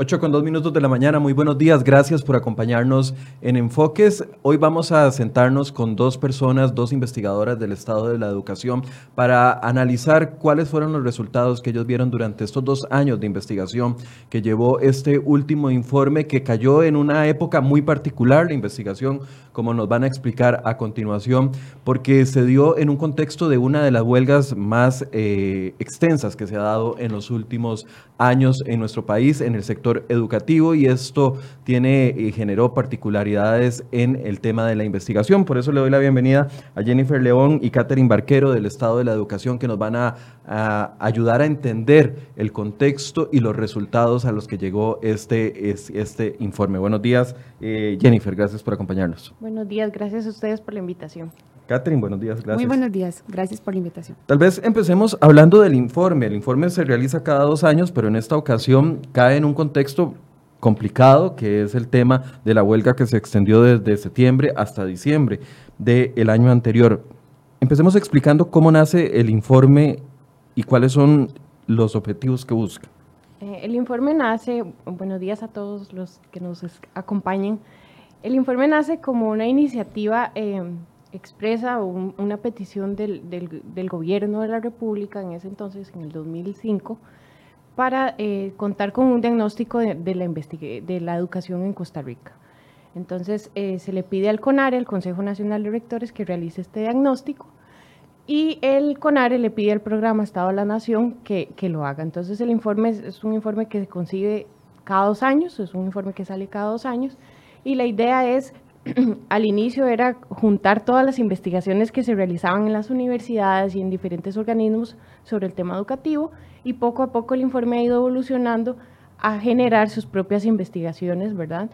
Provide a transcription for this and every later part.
8 con 2 minutos de la mañana, muy buenos días, gracias por acompañarnos en Enfoques. Hoy vamos a sentarnos con dos personas, dos investigadoras del Estado de la Educación para analizar cuáles fueron los resultados que ellos vieron durante estos dos años de investigación que llevó este último informe que cayó en una época muy particular, la investigación, como nos van a explicar a continuación, porque se dio en un contexto de una de las huelgas más eh, extensas que se ha dado en los últimos años en nuestro país, en el sector educativo y esto tiene y generó particularidades en el tema de la investigación. Por eso le doy la bienvenida a Jennifer León y Catherine Barquero del Estado de la Educación que nos van a, ayudar a entender el contexto y los resultados a los que llegó este, este informe. Buenos días, eh, Jennifer, gracias por acompañarnos. Buenos días, gracias a ustedes por la invitación. Catherine, buenos días, gracias. Muy buenos días, gracias por la invitación. Tal vez empecemos hablando del informe. El informe se realiza cada dos años, pero en esta ocasión cae en un contexto complicado, que es el tema de la huelga que se extendió desde septiembre hasta diciembre del año anterior. Empecemos explicando cómo nace el informe y cuáles son los objetivos que busca. Eh, el informe nace, buenos días a todos los que nos acompañen, el informe nace como una iniciativa eh, expresa una petición del, del, gobierno de la República en ese entonces, en el 2005, para eh, contar con un diagnóstico de, la educación en Costa Rica. Entonces, eh, se le pide al CONARE, el Consejo Nacional de Rectores, que realice este diagnóstico y el CONARE le pide al programa Estado de la Nación que, que lo haga. Entonces, el informe es, es un informe que se consigue cada dos años, es un informe que sale cada dos años y la idea es al inicio era juntar todas las investigaciones que se realizaban en las universidades y en diferentes organismos sobre el tema educativo y poco a poco el informe ha ido evolucionando a generar sus propias investigaciones, ¿verdad?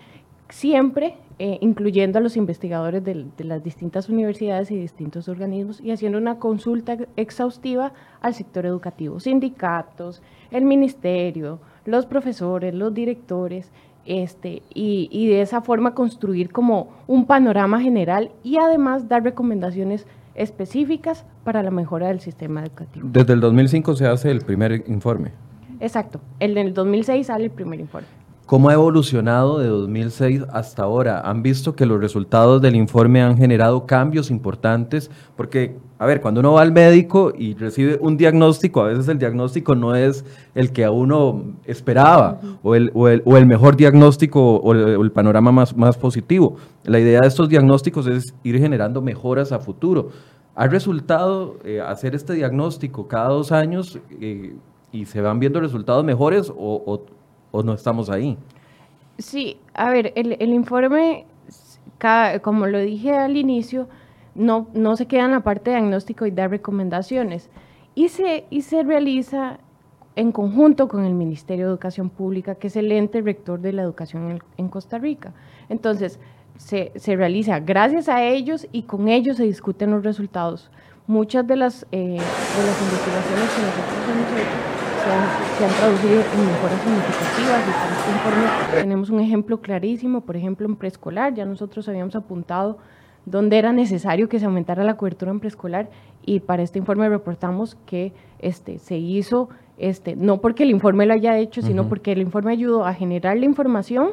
Siempre eh, incluyendo a los investigadores de, las distintas universidades y distintos organismos y haciendo una consulta exhaustiva al sector educativo, sindicatos, el ministerio, los profesores, los directores, este, y, de esa forma construir como un panorama general y además dar recomendaciones específicas para la mejora del sistema educativo. Desde el 2005 se hace el primer informe. Exacto, el del 2006 sale el primer informe. ¿Cómo ha evolucionado de 2006 hasta ahora? ¿Han visto que los resultados del informe han generado cambios importantes? Porque, a ver, cuando uno va al médico y recibe un diagnóstico, a veces el diagnóstico no es el que a uno esperaba o, el, o, el, mejor diagnóstico o el, panorama más, más, positivo. La idea de estos diagnósticos es ir generando mejoras a futuro. ¿Ha resultado eh, hacer este diagnóstico cada dos años eh, y se van viendo resultados mejores o o no estamos ahí? Sí, a ver, el, informe, como lo dije al inicio, no, no se queda en la parte de diagnóstico y da recomendaciones. Y se, y se realiza en conjunto con el Ministerio de Educación Pública, que es el ente rector de la educación en, Costa Rica. Entonces, se, se, realiza gracias a ellos y con ellos se discuten los resultados. Muchas de las, eh, de las investigaciones que nosotros hemos hecho se han, traducido en mejoras significativas. Y este informe tenemos un ejemplo clarísimo, por ejemplo, en preescolar, ya nosotros habíamos apuntado dónde era necesario que se aumentara la cobertura en preescolar y para este informe reportamos que este, se hizo, este, no porque el informe lo haya hecho, sino porque el informe ayudó a generar la información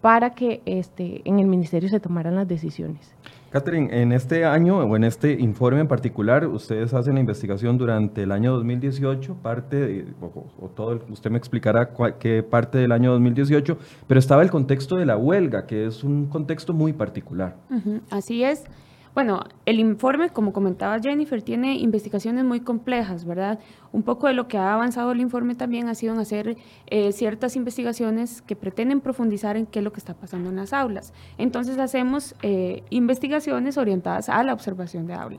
para que este, en el ministerio se tomaran las decisiones. Catherine, en este año o en este informe en particular, ustedes hacen la investigación durante el año 2018, parte, o, todo, usted me explicará qué parte del año 2018, pero estaba el contexto de la huelga, que es un contexto muy particular. así es. Bueno, el informe, como comentaba Jennifer, tiene investigaciones muy complejas, ¿verdad? Un poco de lo que ha avanzado el informe también ha sido hacer eh, ciertas investigaciones que pretenden profundizar en qué es lo que está pasando en las aulas. Entonces hacemos eh, investigaciones orientadas a la observación de aula.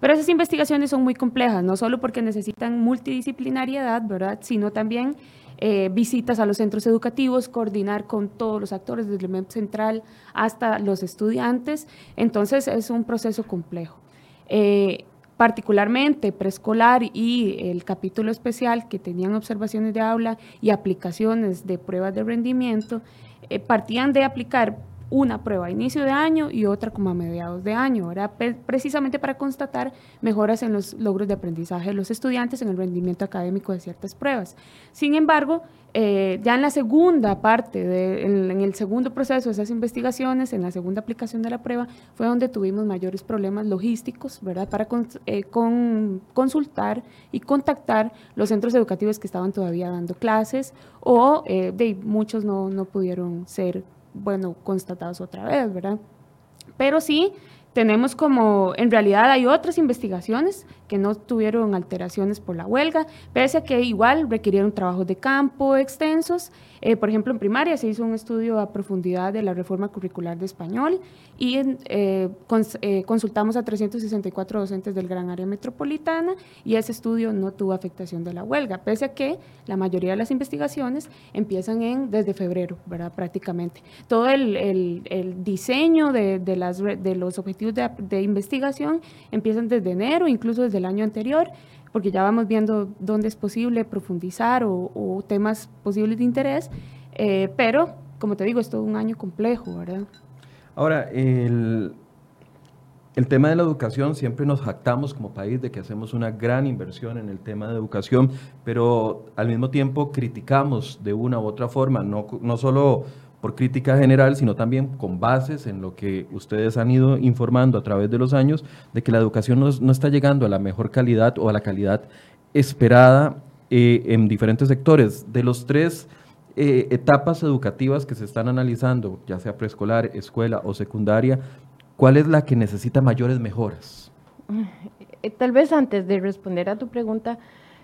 Pero esas investigaciones son muy complejas, no solo porque necesitan multidisciplinariedad, ¿verdad? Sino también eh, visitas a los centros educativos, coordinar con todos los actores, desde el MEP central hasta los estudiantes. Entonces es un proceso complejo. Eh, particularmente preescolar y el capítulo especial que tenían observaciones de aula y aplicaciones de pruebas de rendimiento, eh, partían de aplicar una prueba a inicio de año y otra como a mediados de año, precisamente para constatar mejoras en los logros de aprendizaje de los estudiantes en el rendimiento académico de ciertas pruebas. Sin embargo, eh, ya en la segunda parte, en, el segundo proceso de esas investigaciones, en la segunda aplicación de la prueba, fue donde tuvimos mayores problemas logísticos, ¿verdad? Para eh, con, consultar y contactar los centros educativos que estaban todavía dando clases o eh, de, muchos no, no pudieron ser, bueno, constatados otra vez, ¿verdad? Pero sí, tenemos como, en realidad hay otras investigaciones que no tuvieron alteraciones por la huelga, pese a que igual requirieron trabajos de campo extensos. Eh, por ejemplo, en primaria se hizo un estudio a profundidad de la reforma curricular de español y eh, eh, consultamos a 364 docentes del gran área metropolitana y ese estudio no tuvo afectación de la huelga, pese a que la mayoría de las investigaciones empiezan en, desde febrero. Prácticamente. Todo el, diseño de, de, las, de los objetivos de, de investigación empiezan desde enero, incluso desde el año anterior, porque ya vamos viendo dónde es posible profundizar o, temas posibles de interés, eh, pero como te digo, es todo un año complejo, ¿verdad? Ahora, el, el tema de la educación, siempre nos jactamos como país de que hacemos una gran inversión en el tema de educación, pero al mismo tiempo criticamos de una u otra forma, no, no solo por crítica general, sino también con bases en lo que ustedes han ido informando a través de los años, de que la educación no, está llegando a la mejor calidad o a la calidad esperada eh, en diferentes sectores. De los tres eh, etapas educativas que se están analizando, ya sea preescolar, escuela o secundaria, ¿cuál es la que necesita mayores mejoras? Eh, tal vez antes de responder a tu pregunta,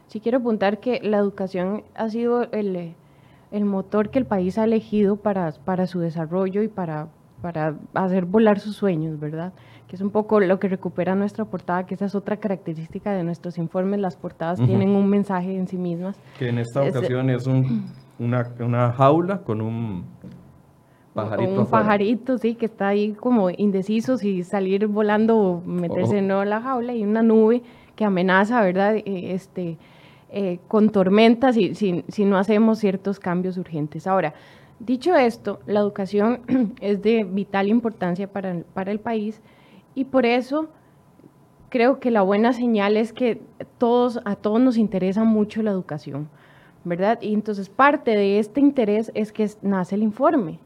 sí quiero apuntar que la educación ha sido el el motor que el país ha elegido para, para su desarrollo y para, para hacer volar sus sueños, ¿verdad? Que es un poco lo que recupera nuestra portada, que esa es otra característica de nuestros informes. Las portadas tienen un mensaje en sí mismas. Que en esta ocasión es un, una, una, jaula con un pajarito. Un pajarito, sí, que está ahí como indeciso si salir volando o meterse en la jaula y una nube que amenaza, ¿verdad? E, este, eh, con tormentas si, si, no hacemos ciertos cambios urgentes. Ahora, dicho esto, la educación es de vital importancia para, para el país y por eso creo que la buena señal es que todos, a todos nos interesa mucho la educación, ¿verdad? Y entonces parte de este interés es que nace el informe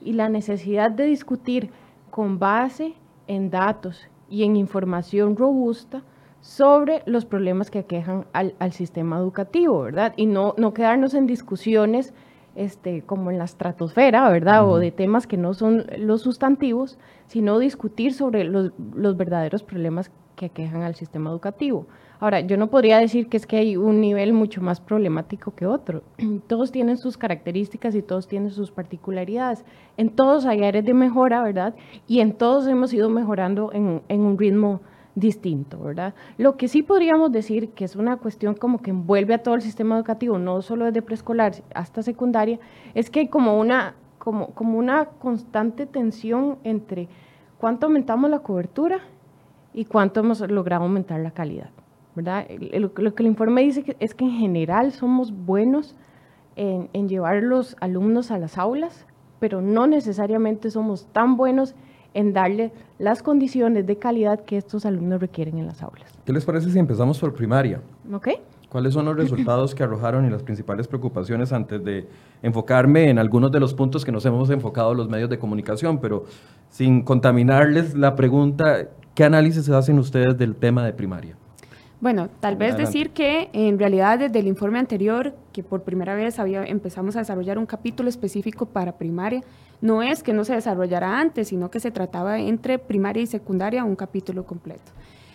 y la necesidad de discutir con base en datos y en información robusta sobre los problemas que aquejan al, sistema educativo, ¿verdad? Y no, no quedarnos en discusiones este, como en la estratosfera, ¿verdad? O de temas que no son los sustantivos, sino discutir sobre los, los, verdaderos problemas que aquejan al sistema educativo. Ahora, yo no podría decir que es que hay un nivel mucho más problemático que otro. Todos tienen sus características y todos tienen sus particularidades. En todos hay áreas de mejora, ¿verdad? Y en todos hemos ido mejorando en, en un ritmo distinto, ¿verdad? Lo que sí podríamos decir que es una cuestión como que envuelve a todo el sistema educativo, no solo desde preescolar hasta secundaria, es que hay como una, como, como una constante tensión entre cuánto aumentamos la cobertura y cuánto hemos logrado aumentar la calidad, ¿verdad? Lo, que el informe dice es que en general somos buenos en, en llevar los alumnos a las aulas, pero no necesariamente somos tan buenos en darle las condiciones de calidad que estos alumnos requieren en las aulas. ¿Qué les parece si empezamos por primaria? Ok. ¿Cuáles son los resultados que arrojaron y las principales preocupaciones antes de enfocarme en algunos de los puntos que nos hemos enfocado los medios de comunicación? Pero sin contaminarles la pregunta, ¿qué análisis hacen ustedes del tema de primaria? Bueno, tal vez decir que en realidad desde el informe anterior, que por primera vez había, empezamos a desarrollar un capítulo específico para primaria, no es que no se desarrollara antes, sino que se trataba entre primaria y secundaria un capítulo completo.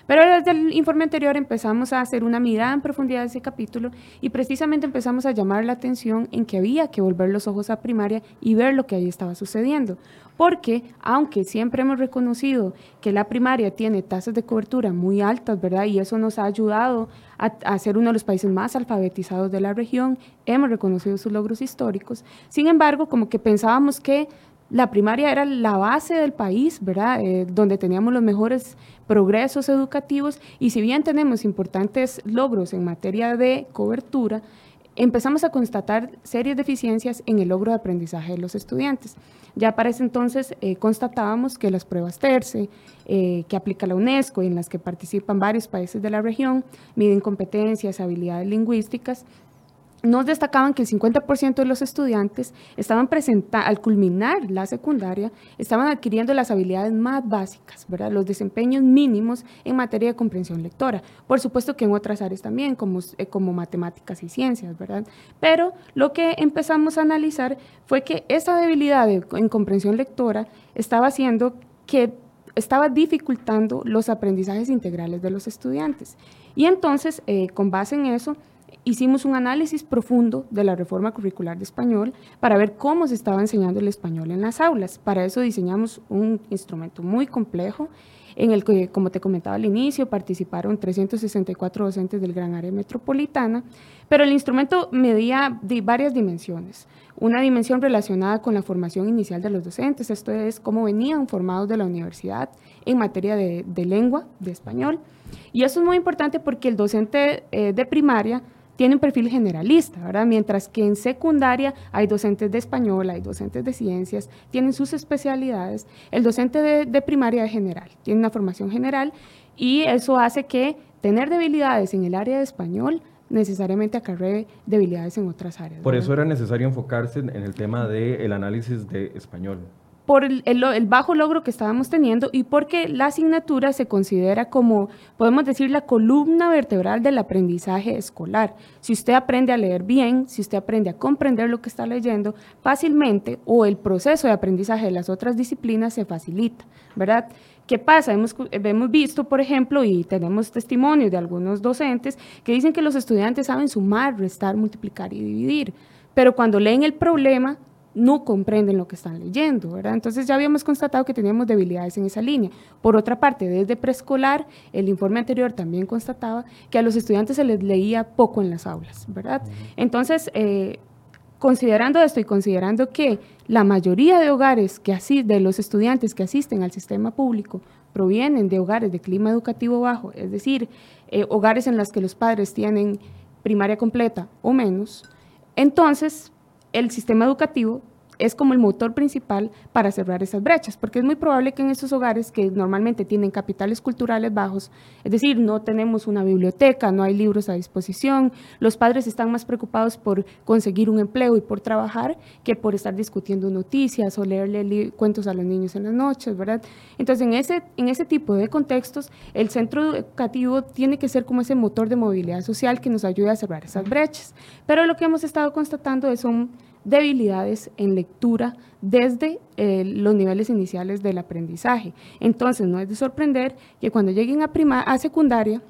Pero desde el informe anterior empezamos a hacer una mirada en profundidad de ese capítulo y precisamente empezamos a llamar la atención en que había que volver los ojos a primaria y ver lo que ahí estaba sucediendo. Porque aunque siempre hemos reconocido que la primaria tiene tasas de cobertura muy altas, ¿verdad? Y eso nos ha ayudado a, a ser uno de los países más alfabetizados de la región, hemos reconocido sus logros históricos. Sin embargo, como que pensábamos que la primaria era la base del país, ¿verdad? Eh, donde teníamos los mejores progresos educativos y si bien tenemos importantes logros en materia de cobertura, empezamos a constatar serias deficiencias en el logro de aprendizaje de los estudiantes. Ya para ese entonces eh, constatábamos que las pruebas TERCE, eh, que aplica la UNESCO y en las que participan varios países de la región, miden competencias, habilidades lingüísticas nos destacaban que el 50% de los estudiantes estaban presentando, al culminar la secundaria, estaban adquiriendo las habilidades más básicas, ¿verdad? los desempeños mínimos en materia de comprensión lectora. Por supuesto que en otras áreas también, como, eh, como matemáticas y ciencias, ¿verdad? Pero lo que empezamos a analizar fue que esa debilidad en comprensión lectora estaba haciendo que estaba dificultando los aprendizajes integrales de los estudiantes. Y entonces, eh, con base en eso, hicimos un análisis profundo de la reforma curricular de español para ver cómo se estaba enseñando el español en las aulas. Para eso diseñamos un instrumento muy complejo en el que, como te comentaba al inicio, participaron 364 docentes del gran área metropolitana, pero el instrumento medía varias dimensiones. Una dimensión relacionada con la formación inicial de los docentes, esto es cómo venían formados de la universidad en materia de, lengua, de español. Y eso es muy importante porque el docente eh, de primaria tiene un perfil generalista, ¿verdad? Mientras que en secundaria hay docentes de español, hay docentes de ciencias, tienen sus especialidades. El docente de, primaria es general, tiene una formación general y eso hace que tener debilidades en el área de español necesariamente acarree debilidades en otras áreas. Por eso era necesario enfocarse en el tema del análisis de español por el, bajo logro que estábamos teniendo y porque la asignatura se considera como, podemos decir, la columna vertebral del aprendizaje escolar. Si usted aprende a leer bien, si usted aprende a comprender lo que está leyendo, fácilmente o el proceso de aprendizaje de las otras disciplinas se facilita, ¿verdad? ¿Qué pasa? Hemos, hemos visto, por ejemplo, y tenemos testimonios de algunos docentes que dicen que los estudiantes saben sumar, restar, multiplicar y dividir, pero cuando leen el problema no comprenden lo que están leyendo, ¿verdad? Entonces ya habíamos constatado que teníamos debilidades en esa línea. Por otra parte, desde preescolar, el informe anterior también constataba que a los estudiantes se les leía poco en las aulas, ¿verdad? Entonces, eh, considerando esto y considerando que la mayoría de hogares que así, de los estudiantes que asisten al sistema público provienen de hogares de clima educativo bajo, es decir, eh, hogares en los que los padres tienen primaria completa o menos, entonces el sistema educativo es como el motor principal para cerrar esas brechas, porque es muy probable que en esos hogares que normalmente tienen capitales culturales bajos, es decir, no tenemos una biblioteca, no hay libros a disposición, los padres están más preocupados por conseguir un empleo y por trabajar que por estar discutiendo noticias o leerle cuentos a los niños en las noches, ¿verdad? Entonces, en ese, en ese tipo de contextos, el centro educativo tiene que ser como ese motor de movilidad social que nos ayude a cerrar esas brechas. Pero lo que hemos estado constatando es un debilidades en lectura desde eh, los niveles iniciales del aprendizaje. Entonces, no es de sorprender que cuando lleguen a, prima, a secundaria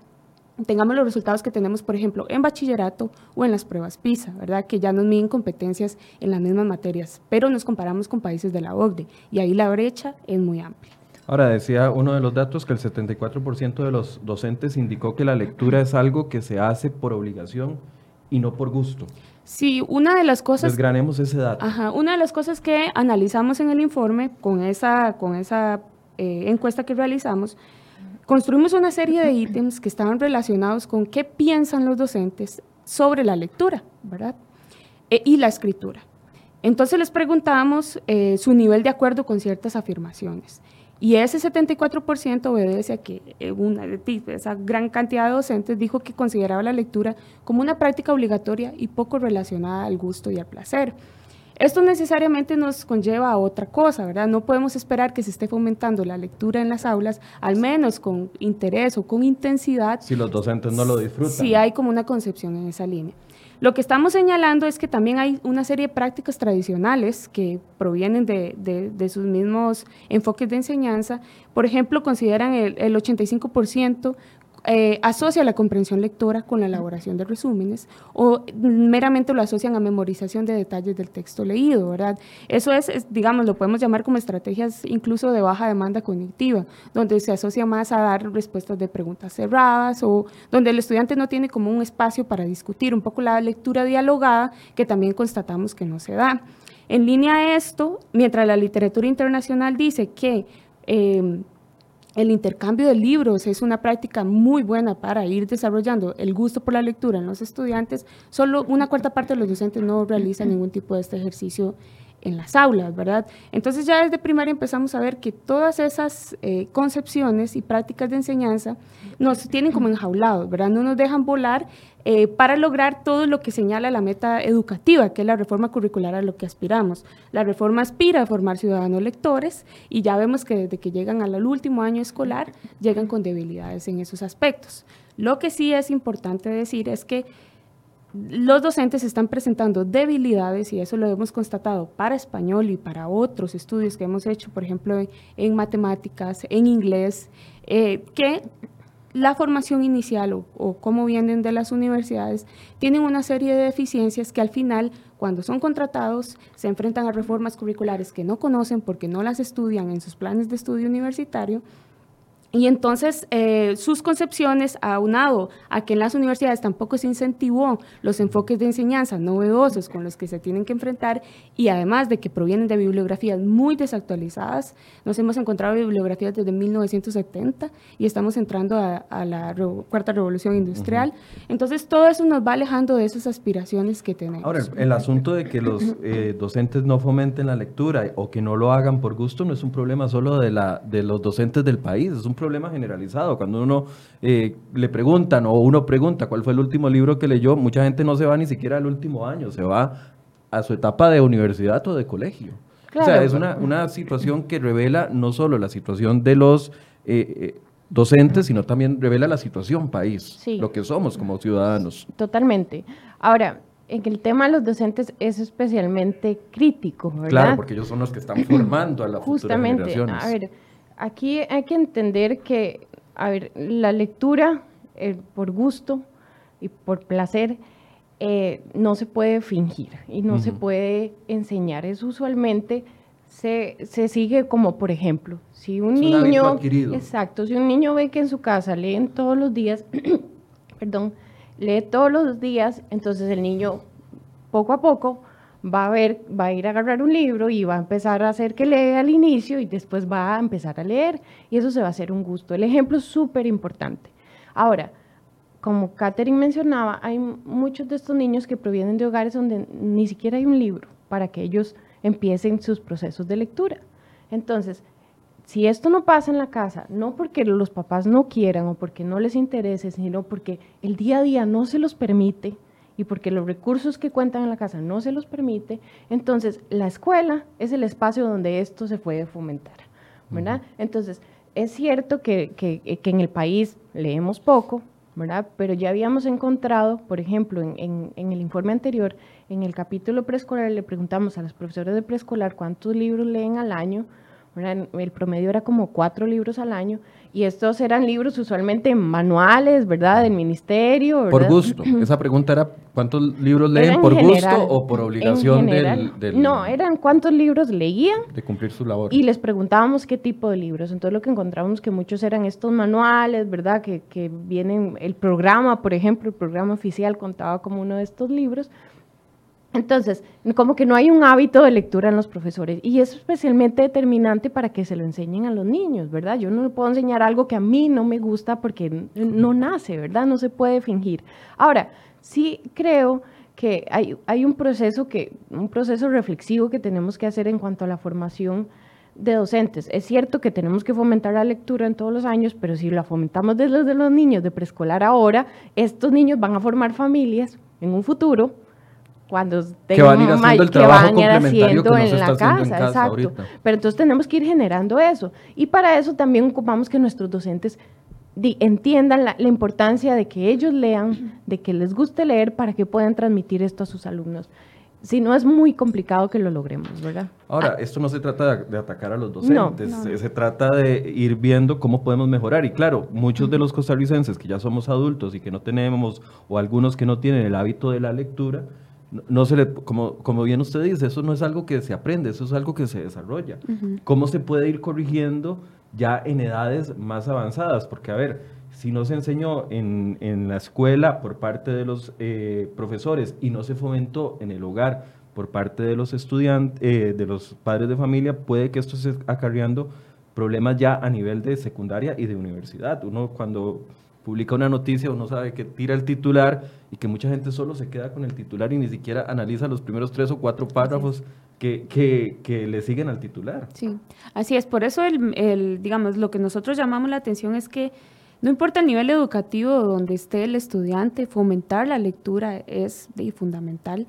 tengamos los resultados que tenemos, por ejemplo, en bachillerato o en las pruebas PISA, ¿verdad? Que ya nos miden competencias en las mismas materias, pero nos comparamos con países de la OCDE y ahí la brecha es muy amplia. Ahora, decía uno de los datos que el 74% de los docentes indicó que la lectura es algo que se hace por obligación y no por gusto. Sí, una de las cosas... Desgranemos ese dato. Ajá, una de las cosas que analizamos en el informe con esa, con esa eh, encuesta que realizamos, construimos una serie de ítems que estaban relacionados con qué piensan los docentes sobre la lectura, ¿verdad? E, y la escritura. Entonces les preguntamos eh, su nivel de acuerdo con ciertas afirmaciones. Y ese 74% obedece a que eh, una, esa gran cantidad de docentes dijo que consideraba la lectura como una práctica obligatoria y poco relacionada al gusto y al placer. Esto necesariamente nos conlleva a otra cosa, ¿verdad? No podemos esperar que se esté fomentando la lectura en las aulas, al menos con interés o con intensidad. Si los docentes no lo disfrutan. Si hay como una concepción en esa línea. Lo que estamos señalando es que también hay una serie de prácticas tradicionales que provienen de, sus mismos enfoques de enseñanza. Por ejemplo, consideran el, el 85% eh, asocia la comprensión lectora con la elaboración de resúmenes o meramente lo asocian a memorización de detalles del texto leído, ¿verdad? Eso es, digamos, lo podemos llamar como estrategias incluso de baja demanda cognitiva, donde se asocia más a dar respuestas de preguntas cerradas o donde el estudiante no tiene como un espacio para discutir, un poco la lectura dialogada que también constatamos que no se da. En línea a esto, mientras la literatura internacional dice que eh, el intercambio de libros es una práctica muy buena para ir desarrollando el gusto por la lectura en los estudiantes. Solo una cuarta parte de los docentes no realizan ningún tipo de este ejercicio en las aulas, ¿verdad? Entonces ya desde primaria empezamos a ver que todas esas eh, concepciones y prácticas de enseñanza nos tienen como enjaulados, ¿verdad? No nos dejan volar eh, para lograr todo lo que señala la meta educativa, que es la reforma curricular a lo que aspiramos. La reforma aspira a formar ciudadanos lectores y ya vemos que desde que llegan al último año escolar llegan con debilidades en esos aspectos. Lo que sí es importante decir es que los docentes están presentando debilidades y eso lo hemos constatado para español y para otros estudios que hemos hecho, por ejemplo, en, matemáticas, en inglés, eh, que la formación inicial o, o cómo vienen de las universidades tienen una serie de deficiencias que al final, cuando son contratados, se enfrentan a reformas curriculares que no conocen porque no las estudian en sus planes de estudio universitario y entonces eh, sus concepciones, aunado a que en las universidades tampoco se incentivó los enfoques de enseñanza novedosos con los que se tienen que enfrentar y además de que provienen de bibliografías muy desactualizadas, nos hemos encontrado bibliografías desde 1970 y estamos entrando a, la cuarta revolución industrial. Entonces todo eso nos va alejando de esas aspiraciones que tenemos. Ahora, el asunto de que los eh, docentes no fomenten la lectura o que no lo hagan por gusto no es un problema solo de, la, de los docentes del país, es un problema problema generalizado. Cuando uno eh, le preguntan o uno pregunta cuál fue el último libro que leyó, mucha gente no se va ni siquiera al último año, se va a su etapa de universidad o de colegio. O sea, es una, una, situación que revela no solo la situación de los eh, eh, docentes, sino también revela la situación país, lo que somos como ciudadanos. Totalmente. Ahora, en el tema de los docentes es especialmente crítico, ¿verdad? Claro, porque ellos son los que están formando a las Justamente, futuras generaciones. A ver, aquí hay que entender que, a ver, la lectura eh, por gusto y por placer eh, no se puede fingir y no se puede enseñar. Es usualmente se, se, sigue como, por ejemplo, si un niño, exacto, si un niño ve que en su casa leen todos los días, perdón, lee todos los días, entonces el niño poco a poco va a ver, va a ir a agarrar un libro y va a empezar a hacer que lea al inicio y después va a empezar a leer y eso se va a hacer un gusto. El ejemplo es súper importante. Ahora, como Catherine mencionaba, hay muchos de estos niños que provienen de hogares donde ni siquiera hay un libro para que ellos empiecen sus procesos de lectura. Entonces, si esto no pasa en la casa, no porque los papás no quieran o porque no les interese, sino porque el día a día no se los permite, y porque los recursos que cuentan en la casa no se los permite, entonces la escuela es el espacio donde esto se puede fomentar, ¿verdad? Entonces, es cierto que, que, que, en el país leemos poco, ¿verdad? Pero ya habíamos encontrado, por ejemplo, en, en, en el informe anterior, en el capítulo preescolar, le preguntamos a los profesores de preescolar cuántos libros leen al año, el promedio era como cuatro libros al año y estos eran libros usualmente manuales, ¿verdad? Del ministerio. Por gusto. Esa pregunta era ¿cuántos libros leen por gusto o por obligación del, No, eran cuántos libros leían. De cumplir su labor. Y les preguntábamos qué tipo de libros. Entonces lo que encontramos que muchos eran estos manuales, ¿verdad? Que, que vienen, el programa, por ejemplo, el programa oficial contaba como uno de estos libros. Entonces, como que no hay un hábito de lectura en los profesores y es especialmente determinante para que se lo enseñen a los niños, ¿verdad? Yo no le puedo enseñar algo que a mí no me gusta porque no nace, ¿verdad? No se puede fingir. Ahora, sí creo que hay, hay un proceso que un proceso reflexivo que tenemos que hacer en cuanto a la formación de docentes. Es cierto que tenemos que fomentar la lectura en todos los años, pero si la fomentamos desde los niños de preescolar ahora, estos niños van a formar familias en un futuro cuando que van a ir haciendo el trabajo complementario que en la casa, exacto. Pero entonces tenemos que ir generando eso. Y para eso también ocupamos que nuestros docentes entiendan la, importancia de que ellos lean, de que les guste leer para que puedan transmitir esto a sus alumnos. Si no, es muy complicado que lo logremos, ¿verdad? Ahora, esto no se trata de, atacar a los docentes, se, trata de ir viendo cómo podemos mejorar. Y claro, muchos de los costarricenses que ya somos adultos y que no tenemos, o algunos que no tienen el hábito de la lectura, no se le, como, como bien usted dice, eso no es algo que se aprende, eso es algo que se desarrolla. ¿Cómo se puede ir corrigiendo ya en edades más avanzadas? Porque, a ver, si no se enseñó en, en la escuela por parte de los eh, profesores y no se fomentó en el hogar por parte de los estudiantes, eh, de los padres de familia, puede que esto esté acarreando problemas ya a nivel de secundaria y de universidad. Uno cuando publica una noticia, uno sabe que tira el titular y que mucha gente solo se queda con el titular y ni siquiera analiza los primeros tres o cuatro párrafos que, que, que, le siguen al titular. Sí, así es. Por eso, el, el, digamos, lo que nosotros llamamos la atención es que no importa el nivel educativo donde esté el estudiante, fomentar la lectura es de, fundamental.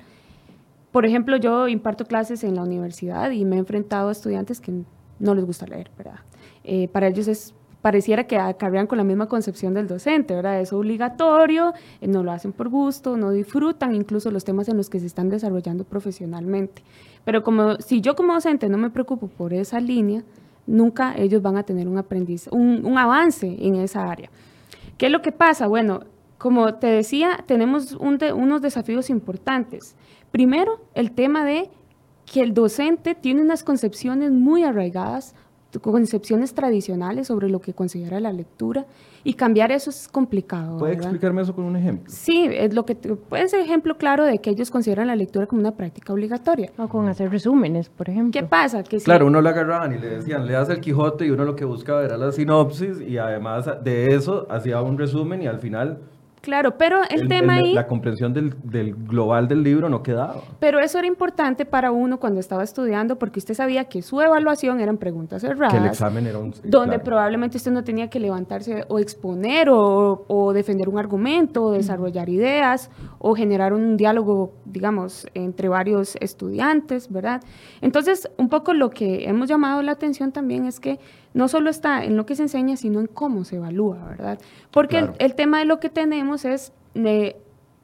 Por ejemplo, yo imparto clases en la universidad y me he enfrentado a estudiantes que no les gusta leer, ¿verdad? Eh, para ellos es pareciera que acarrean con la misma concepción del docente, ¿verdad? Es obligatorio, eh, no lo hacen por gusto, no disfrutan incluso los temas en los que se están desarrollando profesionalmente. Pero como si yo como docente no me preocupo por esa línea, nunca ellos van a tener un aprendiz, un, avance en esa área. ¿Qué es lo que pasa? Bueno, como te decía, tenemos unos desafíos importantes. Primero, el tema de que el docente tiene unas concepciones muy arraigadas concepciones tradicionales sobre lo que considera la lectura y cambiar eso es complicado. ¿Puede explicarme eso con un ejemplo? Sí, es lo que puede ser ejemplo claro de que ellos consideran la lectura como una práctica obligatoria. O con hacer resúmenes, por ejemplo. ¿Qué pasa? Que claro, uno le agarraban y le decían, leas el Quijote y uno lo que buscaba era la sinopsis y además de eso hacía un resumen y al final Claro, pero el, tema ahí... La comprensión del, global del libro no quedaba. Pero eso era importante para uno cuando estaba estudiando porque usted sabía que su evaluación eran preguntas cerradas. Que el examen era un... Donde probablemente usted no tenía que levantarse o exponer o, defender un argumento, o desarrollar ideas o generar un diálogo, digamos, entre varios estudiantes, ¿verdad? Entonces, un poco lo que hemos llamado la atención también es que no solo está en lo que se enseña, sino en cómo se evalúa, ¿verdad? Porque el, tema de lo que tenemos es de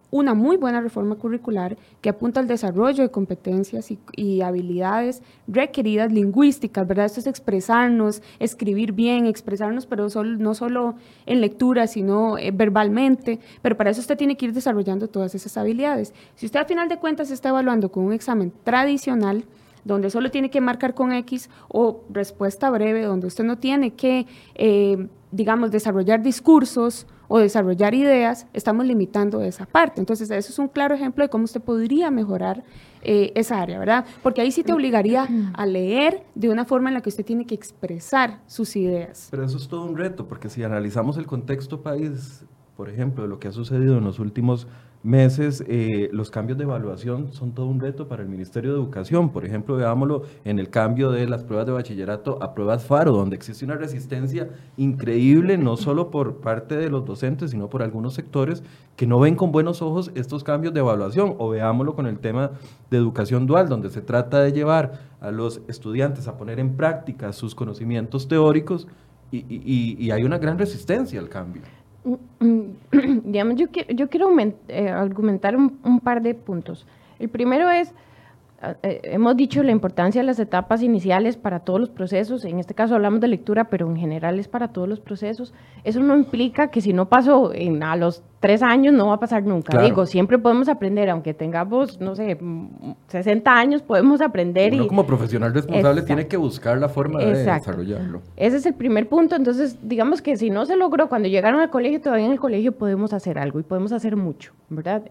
una muy buena reforma curricular que apunta al desarrollo de competencias y, habilidades requeridas lingüísticas, ¿verdad? Esto es expresarnos, escribir bien, expresarnos, pero no solo en lectura, sino eh, verbalmente, pero para eso usted tiene que ir desarrollando todas esas habilidades. Si usted al final de cuentas está evaluando con un examen tradicional, donde solo tiene que marcar con X o respuesta breve, donde usted no tiene que, eh, digamos, desarrollar discursos o desarrollar ideas, estamos limitando esa parte. Entonces, eso es un claro ejemplo de cómo usted podría mejorar eh, esa área, ¿verdad? Porque ahí sí te obligaría a leer de una forma en la que usted tiene que expresar sus ideas. Pero eso es todo un reto, porque si analizamos el contexto país, por ejemplo, de lo que ha sucedido en los últimos meses, eh, los cambios de evaluación son todo un reto para el Ministerio de Educación. Por ejemplo, veámoslo en el cambio de las pruebas de bachillerato a pruebas FARO, donde existe una resistencia increíble, no solo por parte de los docentes, sino por algunos sectores que no ven con buenos ojos estos cambios de evaluación. O veámoslo con el tema de educación dual, donde se trata de llevar a los estudiantes a poner en práctica sus conocimientos teóricos y hay una gran resistencia al cambio. digamos, yo, yo quiero eh, argumentar un, par de puntos. El primero es, hemos dicho la importancia de las etapas iniciales para todos los procesos, en este caso hablamos de lectura, pero en general es para todos los procesos. Eso no implica que si no pasó en, a los tres años no va a pasar nunca. Digo, siempre podemos aprender, aunque tengamos, no sé, 60 años, podemos aprender. Uno como profesional responsable tiene que buscar la forma de desarrollarlo. Ese es el primer punto. Entonces, digamos que si no se logró cuando llegaron al colegio, todavía en el colegio podemos hacer algo y podemos hacer mucho, ¿verdad?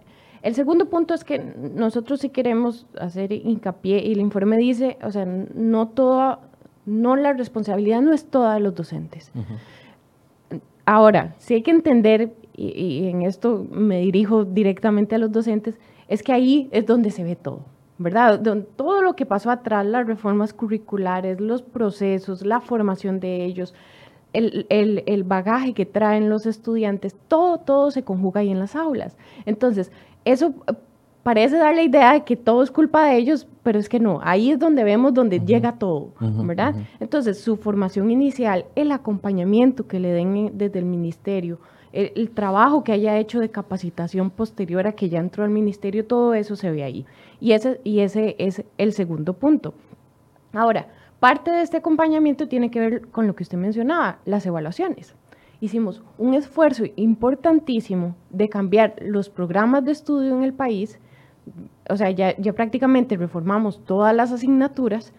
El segundo punto es que nosotros sí queremos hacer hincapié y el informe dice, o sea, no toda, no la responsabilidad no es toda de los docentes. Ahora, sí hay que entender y, en esto me dirijo directamente a los docentes, es que ahí es donde se ve todo, ¿verdad? todo lo que pasó atrás, las reformas curriculares, los procesos, la formación de ellos, el, el, bagaje que traen los estudiantes, todo, todo se conjuga ahí en las aulas. Entonces, eso eh, parece dar la idea de que todo es culpa de ellos, pero es que no, ahí es donde vemos donde llega todo, ¿verdad? Entonces, su formación inicial, el acompañamiento que le den eh, desde el ministerio, el, trabajo que haya hecho de capacitación posterior a que ya entró al ministerio, todo eso se ve ahí. Y ese, y ese es el segundo punto. Ahora, parte de este acompañamiento tiene que ver con lo que usted mencionaba, las evaluaciones. Hicimos un esfuerzo importantísimo de cambiar los programas de estudio en el país, o sea, ya, prácticamente reformamos todas las asignaturas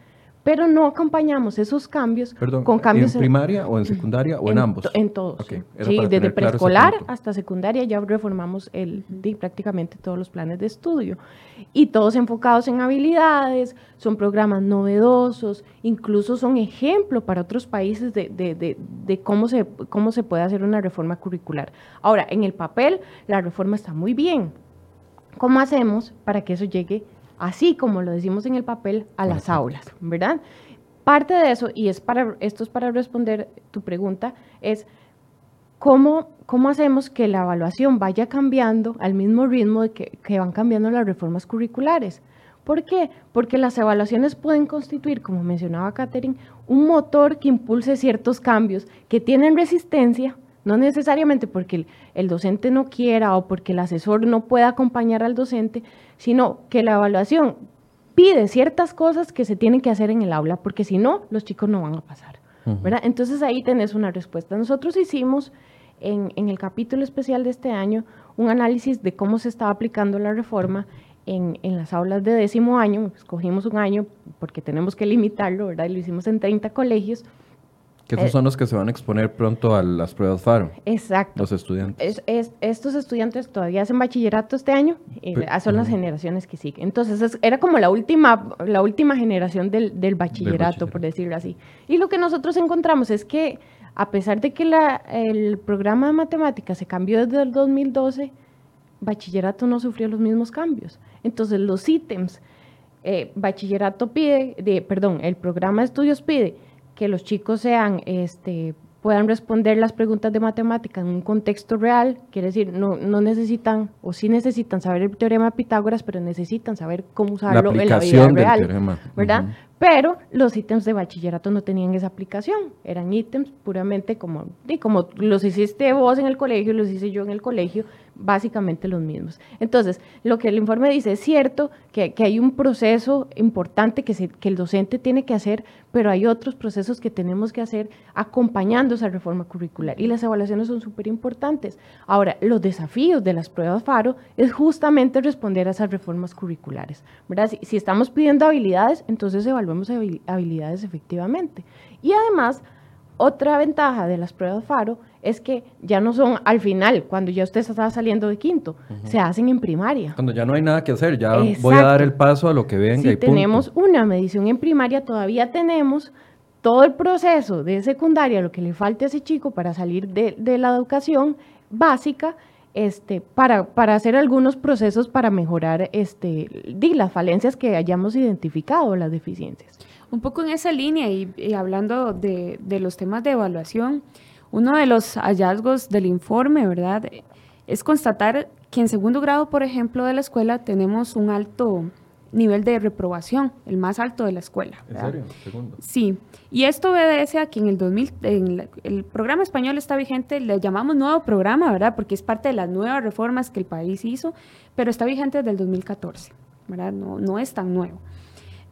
pero no acompañamos esos cambios con cambios en primaria o en secundaria o en, ambos. En todos. sí, desde preescolar hasta secundaria ya reformamos el, prácticamente todos los planes de estudio y todos enfocados en habilidades, son programas novedosos, incluso son ejemplo para otros países de, de, de, cómo, se, cómo se puede hacer una reforma curricular. Ahora, en el papel la reforma está muy bien. ¿Cómo hacemos para que eso llegue así como lo decimos en el papel, a las aulas, ¿verdad? Parte de eso, y es para, esto es para responder tu pregunta, es cómo, cómo hacemos que la evaluación vaya cambiando al mismo ritmo de que, que van cambiando las reformas curriculares. ¿Por qué? Porque las evaluaciones pueden constituir, como mencionaba Catherine, un motor que impulse ciertos cambios que tienen resistencia, no necesariamente porque el, docente no quiera o porque el asesor no pueda acompañar al docente, sino que la evaluación pide ciertas cosas que se tienen que hacer en el aula, porque si no, los chicos no van a pasar. Entonces ahí tenés una respuesta. Nosotros hicimos en, el capítulo especial de este año un análisis de cómo se estaba aplicando la reforma en, las aulas de décimo año. Escogimos un año porque tenemos que limitarlo, ¿verdad? Y lo hicimos en 30 colegios que esos eh, son los que se van a exponer pronto a las pruebas FARO. Exacto. Los estudiantes. estos estudiantes todavía hacen bachillerato este año, y ah, son las generaciones que siguen. Entonces, era como la última, la última generación del, del, bachillerato, por decirlo así. Y lo que nosotros encontramos es que, a pesar de que la, el programa de matemáticas se cambió desde el 2012, bachillerato no sufrió los mismos cambios. Entonces, los ítems, eh, bachillerato pide, de, perdón, el programa de estudios pide que los chicos sean, este, puedan responder las preguntas de matemática en un contexto real, quiere decir, no, no necesitan, o sí necesitan saber el teorema de Pitágoras, pero necesitan saber cómo usarlo en la vida real, ¿verdad? Pero los ítems de bachillerato no tenían esa aplicación, eran ítems puramente como, y como los hiciste vos en el colegio, los hice yo en el colegio, básicamente los mismos. Entonces, lo que el informe dice es cierto que, hay un proceso importante que, que el docente tiene que hacer, pero hay otros procesos que tenemos que hacer acompañando esa reforma curricular y las evaluaciones son súper importantes. Ahora, los desafíos de las pruebas FARO es justamente responder a esas reformas curriculares. ¿verdad? Si, si estamos pidiendo habilidades, entonces evaluamos habilidades efectivamente. Y además, otra ventaja de las pruebas FARO es que ya no son al final, cuando ya usted está saliendo de quinto, se hacen en primaria. Cuando ya no hay nada que hacer, ya voy a dar el paso a lo que venga. Si tenemos una medición en primaria, todavía tenemos todo el proceso de secundaria, lo que le falta a ese chico para salir de, de la educación básica, este, para, para, hacer algunos procesos para mejorar este, las falencias que hayamos identificado, las deficiencias. Un poco en esa línea y, hablando de, de, los temas de evaluación, uno de los hallazgos del informe, ¿verdad? Es constatar que en segundo grado, por ejemplo, de la escuela tenemos un alto nivel de reprobación, el más alto de la escuela. ¿En serio? Segundo. Sí, y esto obedece a que en el 2000, en el programa español está vigente, le llamamos nuevo programa, ¿verdad? Porque es parte de las nuevas reformas que el país hizo, pero está vigente desde el 2014, ¿verdad? No, no es tan nuevo.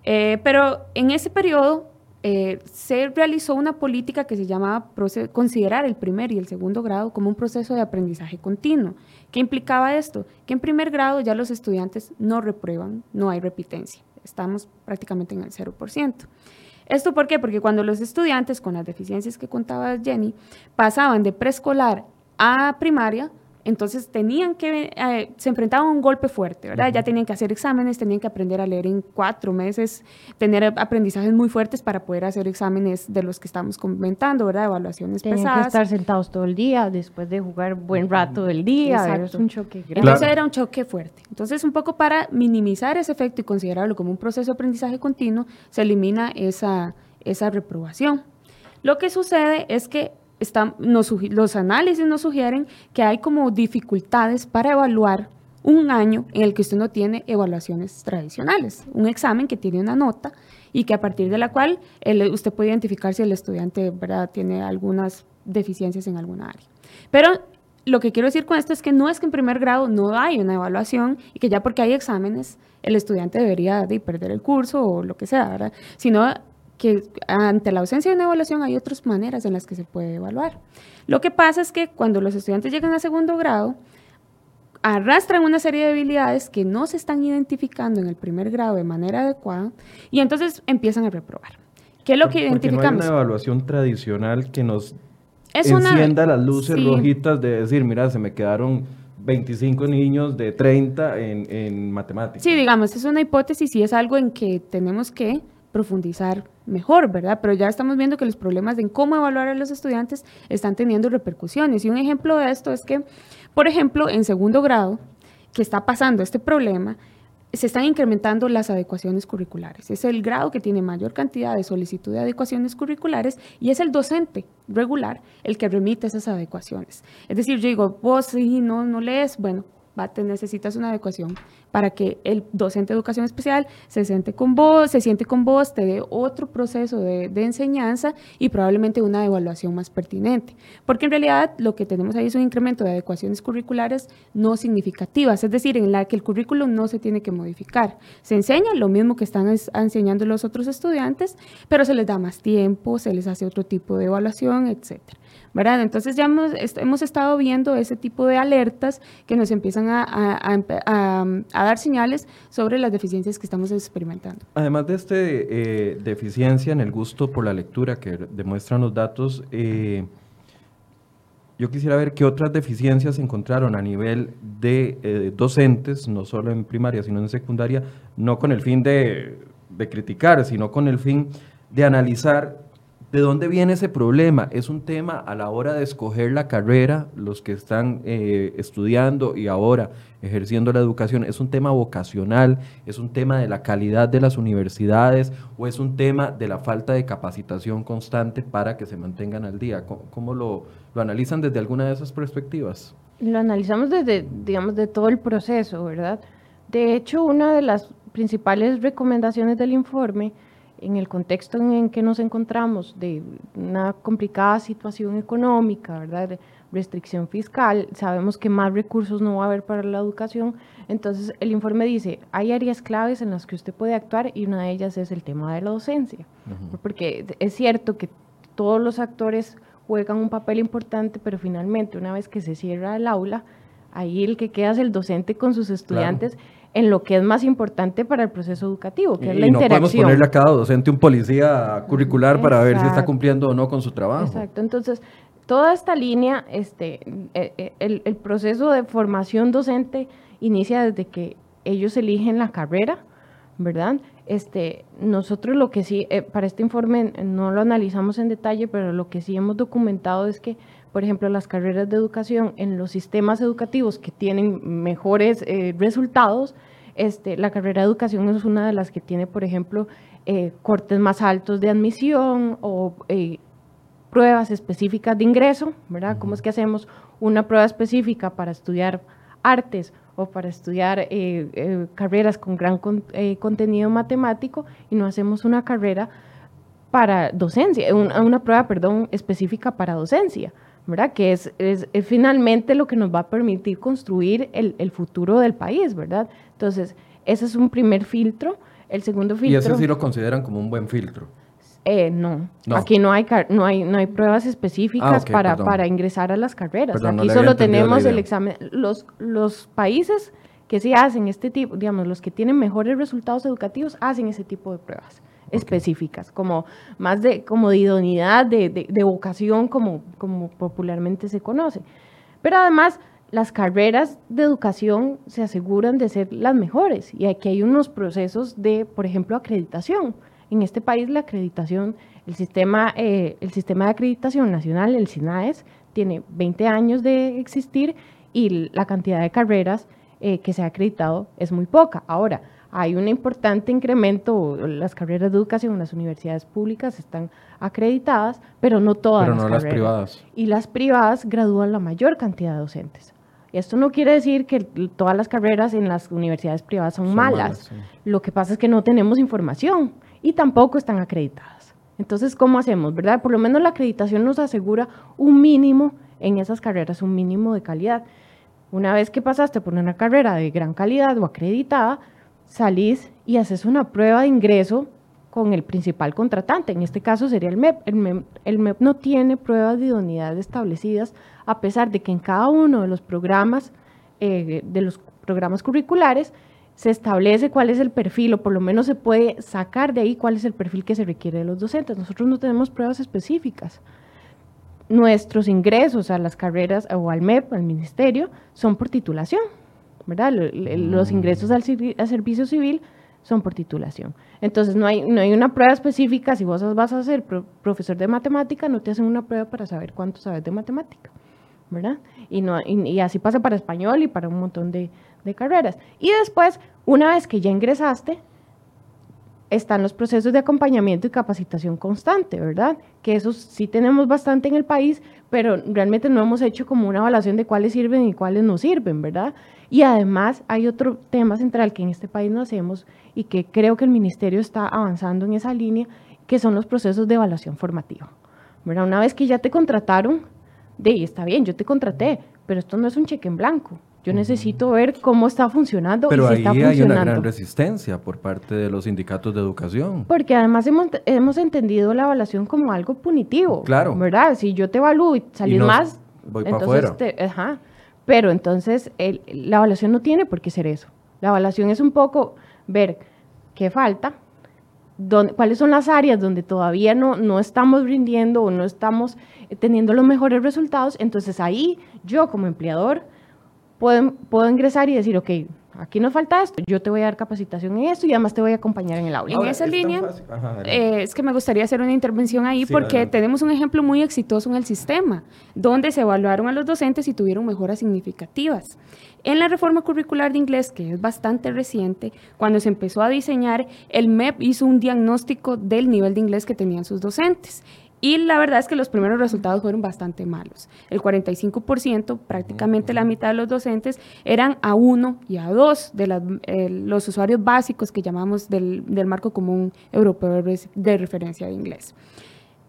Eh, pero en ese periodo eh, se realizó una política que se llamaba considerar el primer y el segundo grado como un proceso de aprendizaje continuo. ¿Qué implicaba esto? Que en primer grado ya los estudiantes no reprueban, no hay repitencia. Estamos prácticamente en el 0%. ¿Esto por qué? Porque cuando los estudiantes con las deficiencias que contaba Jenny pasaban de preescolar a primaria, entonces tenían que, eh, se enfrentaban a un golpe fuerte, ¿verdad? Ya tenían que hacer exámenes, tenían que aprender a leer en cuatro meses, tener aprendizajes muy fuertes para poder hacer exámenes de los que estamos comentando, ¿verdad? Evaluaciones tenían pesadas. que estar sentados todo el día, después de jugar buen rato del día, es un choque grande. Entonces era un choque fuerte. Entonces un poco para minimizar ese efecto y considerarlo como un proceso de aprendizaje continuo, se elimina esa, esa reprobación. Lo que sucede es que los análisis nos sugieren que hay como dificultades para evaluar un año en el que usted no tiene evaluaciones tradicionales, un examen que tiene una nota y que a partir de la cual usted puede identificar si el estudiante ¿verdad? tiene algunas deficiencias en alguna área. Pero lo que quiero decir con esto es que no es que en primer grado no hay una evaluación y que ya porque hay exámenes el estudiante debería de perder el curso o lo que sea, ¿verdad? sino que ante la ausencia de una evaluación hay otras maneras en las que se puede evaluar. Lo que pasa es que cuando los estudiantes llegan a segundo grado, arrastran una serie de habilidades que no se están identificando en el primer grado de manera adecuada y entonces empiezan a reprobar. ¿Qué es lo que identificamos? No hay una evaluación tradicional que nos encienda las luces rojitas de decir, mira, se me quedaron 25 niños de 30 en, en matemáticas. Sí, digamos, es una hipótesis y es algo en que tenemos que profundizar mejor, ¿verdad? Pero ya estamos viendo que los problemas de cómo evaluar a los estudiantes están teniendo repercusiones. Y un ejemplo de esto es que, por ejemplo, en segundo grado, que está pasando este problema, se están incrementando las adecuaciones curriculares. Es el grado que tiene mayor cantidad de solicitud de adecuaciones curriculares y es el docente regular el que remite esas adecuaciones. Es decir, yo digo, vos sí, no, no lees, bueno, necesitas una adecuación para que el docente de educación especial se siente con vos, se siente con vos, te dé otro proceso de, enseñanza y probablemente una evaluación más pertinente. Porque en realidad lo que tenemos ahí es un incremento de adecuaciones curriculares no significativas, es decir, en la que el currículum no se tiene que modificar. Se enseña lo mismo que están enseñando los otros estudiantes, pero se les da más tiempo, se les hace otro tipo de evaluación, etcétera. ¿verdad? Entonces ya hemos, estado viendo ese tipo de alertas que nos empiezan a, dar señales sobre las deficiencias que estamos experimentando. Además de esta eh, deficiencia en el gusto por la lectura que demuestran los datos, eh, yo quisiera ver qué otras deficiencias se encontraron a nivel de eh, docentes, no solo en primaria, sino en secundaria, no con el fin de criticar, sino con el fin de analizar ¿De dónde viene ese problema? Es un tema a la hora de escoger la carrera, los que están eh, estudiando y ahora ejerciendo la educación, es un tema vocacional, es un tema de la calidad de las universidades o es un tema de la falta de capacitación constante para que se mantengan al día. ¿Cómo, lo, lo, analizan desde alguna de esas perspectivas? Lo analizamos desde, digamos, de todo el proceso, ¿verdad? De hecho, una de las principales recomendaciones del informe en el contexto en que nos encontramos de una complicada situación económica, ¿verdad? De restricción fiscal, sabemos que más recursos no va a haber para la educación, entonces el informe dice, hay áreas claves en las que usted puede actuar y una de ellas es el tema de la docencia, porque es cierto que todos los actores juegan un papel importante, pero finalmente una vez que se cierra el aula, ahí el que queda es el docente con sus estudiantes en lo que es más importante para el proceso educativo, que es la interacción. No podemos ponerle a cada docente un policía curricular para ver si está cumpliendo o no con su trabajo. Exacto, entonces toda esta línea, este, eh, eh, el, el, proceso de formación docente inicia desde que ellos eligen la carrera, ¿verdad? Este, nosotros lo que sí, eh, para este informe no lo analizamos en detalle, pero lo que sí hemos documentado es que por ejemplo, las carreras de educación en los sistemas educativos que tienen mejores eh, resultados, este, la carrera de educación es una de las que tiene, por ejemplo, eh, cortes más altos de admisión o eh, pruebas específicas de ingreso, ¿verdad? ¿Cómo es que hacemos una prueba específica para estudiar artes o para estudiar carreras con gran contenido matemático y no hacemos una carrera para docencia, una prueba, perdón, específica para docencia? ¿Verdad? Que es, es, finalmente lo que nos va a permitir construir el, el, futuro del país, ¿verdad? Entonces, ese es un primer filtro. El segundo filtro... ¿Y ese sí lo consideran como un buen filtro? Eh, no. aquí no hay, no hay, no hay pruebas específicas ah, para, para ingresar a las carreras. aquí solo tenemos el examen. Los, los países que sí hacen este tipo, digamos, los que tienen mejores resultados educativos, hacen ese tipo de pruebas específicas, como más de, como de idoneidad, de, de, vocación, como, como popularmente se conoce. Pero además, las carreras de educación se aseguran de ser las mejores y aquí hay unos procesos de, por ejemplo, acreditación. En este país la acreditación, el sistema, eh, el sistema de acreditación nacional, el SINAES, tiene 20 años de existir y la cantidad de carreras eh, que se ha acreditado es muy poca. Ahora, hay un importante incremento, las carreras de educación en las universidades públicas están acreditadas, pero no todas pero no las, privadas. Y las privadas gradúan la mayor cantidad de docentes. Esto no quiere decir que todas las carreras en las universidades privadas son, malas. Lo que pasa es que no tenemos información y tampoco están acreditadas. Entonces, ¿cómo hacemos? ¿Verdad? Por lo menos la acreditación nos asegura un mínimo en esas carreras, un mínimo de calidad. Una vez que pasaste por una carrera de gran calidad o acreditada, salís y haces una prueba de ingreso con el principal contratante, en este caso sería el MEP. El MEP, no tiene pruebas de idoneidad establecidas, a pesar de que en cada uno de los programas, eh, de los programas curriculares, se establece cuál es el perfil, o por lo menos se puede sacar de ahí cuál es el perfil que se requiere de los docentes. Nosotros no tenemos pruebas específicas. Nuestros ingresos a las carreras o al MEP, al ministerio, son por titulación, ¿verdad? Los mm. ingresos al, servicio civil son por titulación. Entonces, no hay, no hay una prueba específica. Si vos vas a ser profesor de matemática, no te hacen una prueba para saber cuánto sabes de matemática, ¿verdad? Y, no, y así pasa para español y para un montón de, de carreras. Y después, una vez que ya ingresaste, están los procesos de acompañamiento y capacitación constante, ¿verdad? Que esos sí tenemos bastante en el país, pero realmente no hemos hecho como una evaluación de cuáles sirven y cuáles no sirven, ¿verdad? Y además hay otro tema central que en este país no hacemos y que creo que el ministerio está avanzando en esa línea, que son los procesos de evaluación formativa. ¿verdad? Una vez que ya te contrataron, de está bien, yo te contraté, pero esto no es un cheque en blanco. Yo necesito ver cómo está funcionando Pero y si ahí está funcionando. hay una gran resistencia por parte de los sindicatos de educación. Porque además hemos, hemos entendido la evaluación como algo punitivo. Claro. ¿Verdad? Si yo te evalúo y salís más, voy entonces te, ajá. Pero entonces la evaluación no tiene por qué ser eso. La evaluación es un poco ver qué falta, dónde, cuáles son las áreas donde todavía no, no estamos rindiendo o no estamos teniendo los mejores resultados. Entonces ahí yo como empleador puedo, ingresar y decir, ok, aquí nos falta esto, yo te voy a dar capacitación en esto y además te voy a acompañar en el aula. En esa línea, eh, es que me gustaría hacer una intervención ahí porque tenemos un ejemplo muy exitoso en el sistema, donde se evaluaron a los docentes y tuvieron mejoras significativas. En la reforma curricular de inglés, que es bastante reciente, cuando se empezó a diseñar, el MEP hizo un diagnóstico del nivel de inglés que tenían sus docentes y la verdad es que los primeros resultados fueron bastante malos. El 45%, prácticamente la mitad de los docentes, eran A1 y A2 de eh, los usuarios básicos que llamamos del, del marco común europeo de referencia de inglés.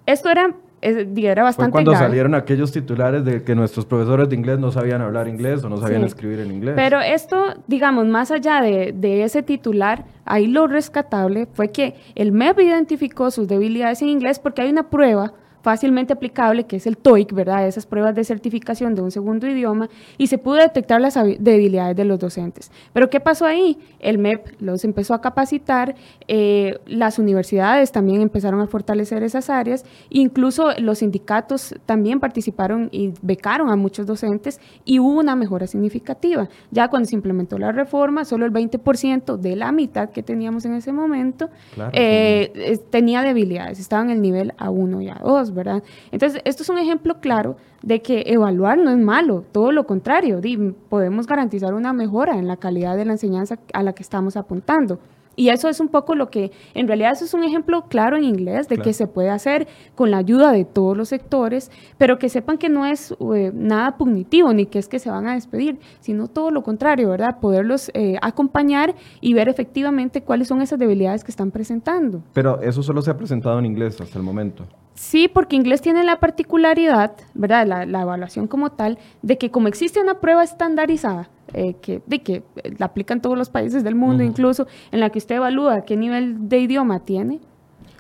Esto era era bastante Fue cuando salieron aquellos titulares de que nuestros profesores de inglés no sabían hablar inglés o no sabían escribir en inglés. Pero esto, digamos, más allá de, de, ese titular, ahí lo rescatable fue que el MEP identificó sus debilidades en inglés porque hay una prueba fácilmente aplicable, que es el TOEIC, ¿verdad? Esas pruebas de certificación de un segundo idioma, y se pudo detectar las debilidades de los docentes. Pero ¿qué pasó ahí? El MEP los empezó a capacitar, eh, las universidades también empezaron a fortalecer esas áreas, incluso los sindicatos también participaron y becaron a muchos docentes, y hubo una mejora significativa. Ya cuando se implementó la reforma, solo el 20% de la mitad que teníamos en ese momento eh, tenía debilidades, estaba en el nivel A1 y A2. ¿Verdad? Entonces, esto es un ejemplo claro de que evaluar no es malo, todo lo contrario, podemos garantizar una mejora en la calidad de la enseñanza a la que estamos apuntando. Y eso es un poco lo que, en realidad eso es un ejemplo claro en inglés de que se puede hacer con la ayuda de todos los sectores, pero que sepan que no es eh, nada punitivo ni que es que se van a despedir, sino todo lo contrario, ¿verdad? Poderlos eh, acompañar y ver efectivamente cuáles son esas debilidades que están presentando. Pero eso solo se ha presentado en inglés hasta el momento. Sí, porque inglés tiene la particularidad, ¿verdad? La, la evaluación como tal, de que como existe una prueba estandarizada, eh, que, de que eh, la aplican todos los países del mundo, incluso en la que usted evalúa qué nivel de idioma tiene,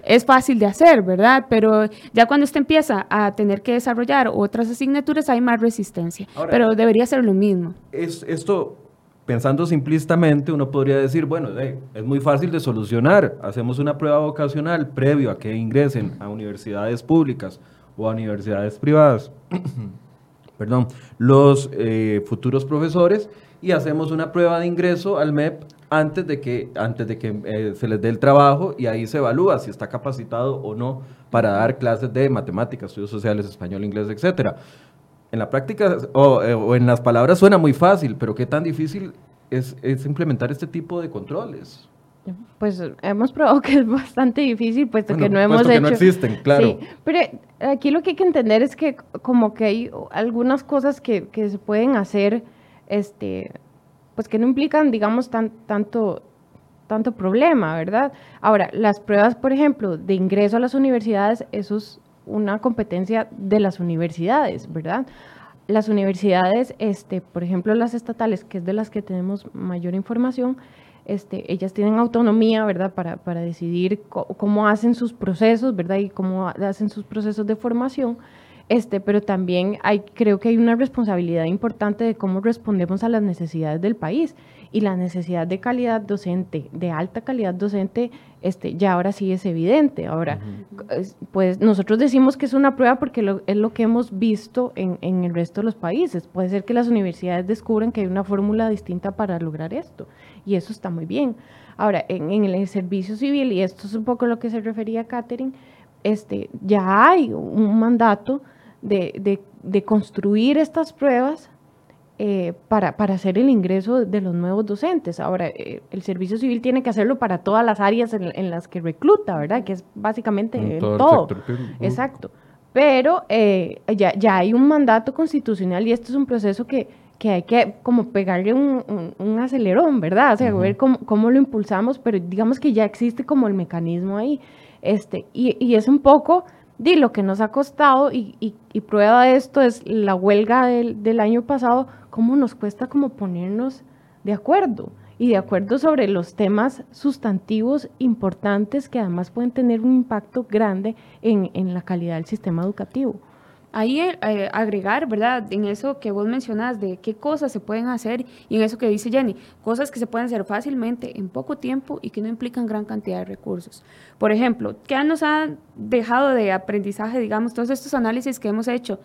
es fácil de hacer, ¿verdad? Pero ya cuando usted empieza a tener que desarrollar otras asignaturas hay más resistencia. Pero debería ser lo mismo. Es, esto, pensando simplistamente, uno podría decir, bueno, es muy fácil de solucionar. Hacemos una prueba vocacional previo a que ingresen a universidades públicas o a universidades privadas. perdón, los eh, futuros profesores y hacemos una prueba de ingreso al MEP antes de que, antes de que eh, se les dé el trabajo y ahí se evalúa si está capacitado o no para dar clases de matemáticas, estudios sociales, español, inglés, etcétera. En la práctica o, eh, o, en las palabras suena muy fácil, pero qué tan difícil es, es implementar este tipo de controles. Pues hemos probado que es bastante difícil, puesto que no hemos hecho. Que no existen, claro. Sí, pero aquí lo que hay que entender es que, como que hay algunas cosas que, que se pueden hacer, este, pues que no implican, digamos, tan, tanto, tanto problema, ¿verdad? Ahora, las pruebas, por ejemplo, de ingreso a las universidades, eso es una competencia de las universidades, ¿verdad? Las universidades, este, por ejemplo, las estatales, que es de las que tenemos mayor información, este, ellas tienen autonomía, ¿verdad?, para, para decidir cómo hacen sus procesos, ¿verdad?, y cómo hacen sus procesos de formación, este, pero también hay, creo que hay una responsabilidad importante de cómo respondemos a las necesidades del país. y la necesidad de calidad docente, de alta calidad docente, este, ya ahora sí es evidente. Ahora, pues nosotros decimos que es una prueba porque es lo que hemos visto en, en, el resto de los países. Puede ser que las universidades descubran que hay una fórmula distinta para lograr esto, y eso está muy bien. Ahora, en, en el servicio civil, y esto es un poco lo que se refería a Catherine, este, ya hay un mandato de, de, de construir estas pruebas eh, para, para, hacer el ingreso de los nuevos docentes. Ahora, eh, el servicio civil tiene que hacerlo para todas las áreas en, las que recluta, ¿verdad? Que es básicamente todo. Exacto. Pero eh, ya, ya, hay un mandato constitucional y esto es un proceso que, que hay que como pegarle un, un, acelerón, ¿verdad? O sea, ver cómo, cómo, lo impulsamos, pero digamos que ya existe como el mecanismo ahí. Este, y, y es un poco de lo que nos ha costado y, y, prueba de esto es la huelga del, del año pasado, cómo nos cuesta como ponernos de acuerdo y de acuerdo sobre los temas sustantivos importantes que además pueden tener un impacto grande en, en la calidad del sistema educativo. Ahí eh, agregar, ¿verdad? En eso que vos mencionás de qué cosas se pueden hacer y en eso que dice Jenny, cosas que se pueden hacer fácilmente en poco tiempo y que no implican gran cantidad de recursos. Por ejemplo, ¿qué nos ha dejado de aprendizaje, digamos, todos estos análisis que hemos hecho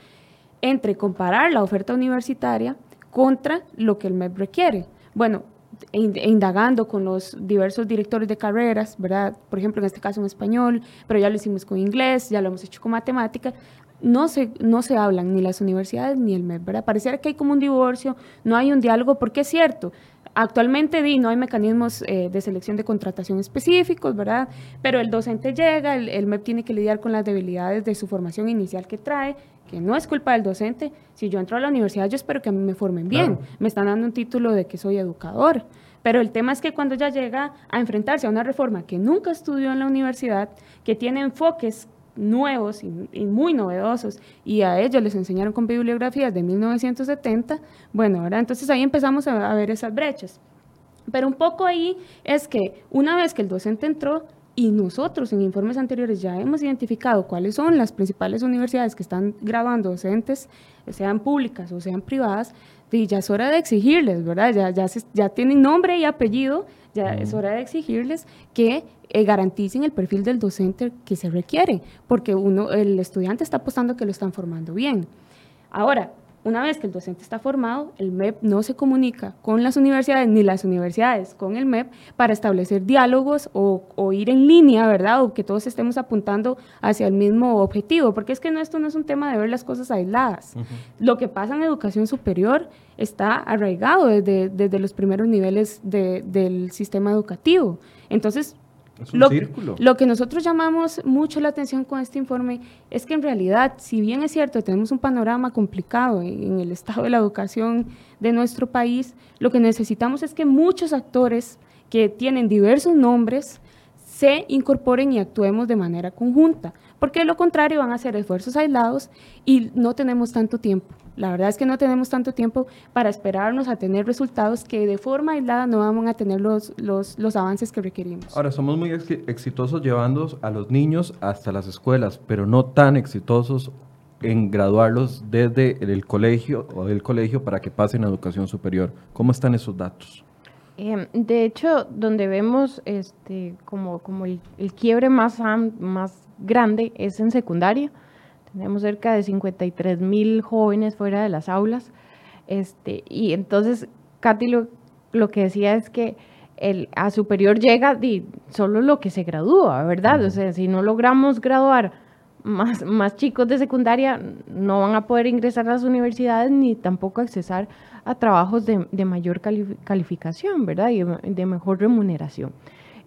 entre comparar la oferta universitaria contra lo que el MEP requiere. Bueno, indagando con los diversos directores de carreras, ¿verdad? Por ejemplo, en este caso en español, pero ya lo hicimos con inglés, ya lo hemos hecho con matemática, no se, no se hablan ni las universidades ni el MEP, ¿verdad? Pareciera que hay como un divorcio, no hay un diálogo, porque es cierto, Actualmente no hay mecanismos eh, de selección de contratación específicos, ¿verdad? Pero el docente llega, el, MEP tiene que lidiar con las debilidades de su formación inicial que trae, que no es culpa del docente. Si yo entro a la universidad, yo espero que a mí me formen bien. Me están dando un título de que soy educador. Pero el tema es que cuando ya llega a enfrentarse a una reforma que nunca estudió en la universidad, que tiene enfoques nuevos y, muy novedosos y a ellos les enseñaron con bibliografías de 1970, bueno, ahora entonces ahí empezamos a, ver esas brechas. Pero un poco ahí es que una vez que el docente entró, y nosotros en informes anteriores ya hemos identificado cuáles son las principales universidades que están grabando docentes, sean públicas o sean privadas, y ya es hora de exigirles, ¿verdad? Ya, ya, ya tienen nombre y apellido, ya es hora de exigirles que eh, garanticen el perfil del docente que se requiere, porque uno, el estudiante está apostando que lo están formando bien. Ahora, una vez que el docente está formado, el MEP no se comunica con las universidades ni las universidades con el MEP para establecer diálogos o, ir en línea, ¿verdad? O que todos estemos apuntando hacia el mismo objetivo, porque es que no, esto no es un tema de ver las cosas aisladas. Lo que pasa en educación superior está arraigado desde, desde los primeros niveles del sistema educativo. Entonces, lo, Lo que nosotros llamamos mucho la atención con este informe es que en realidad, si bien es cierto, tenemos un panorama complicado en, el estado de la educación de nuestro país, lo que necesitamos es que muchos actores que tienen diversos nombres se incorporen y actuemos de manera conjunta, porque de lo contrario van a ser esfuerzos aislados y no tenemos tanto tiempo. La verdad es que no tenemos tanto tiempo para esperarnos a tener resultados que de forma aislada no vamos a tener los, los, los avances que requerimos. Ahora, somos muy exitosos llevando a los niños hasta las escuelas, pero no tan exitosos en graduarlos desde el colegio o del colegio para que pasen a educación superior. ¿Cómo están esos datos? Em, de hecho, donde vemos este, como, como el, el quiebre más, más grande es en secundaria tenemos cerca de 53 mil jóvenes fuera de las aulas. Este, y entonces, Katy lo, que decía es que el, a superior llega solo lo que se gradúa, ¿verdad? O sea, si no logramos graduar más, más chicos de secundaria, no van a poder ingresar a las universidades ni tampoco accesar a trabajos de, mayor calificación, ¿verdad? Y de mejor remuneración.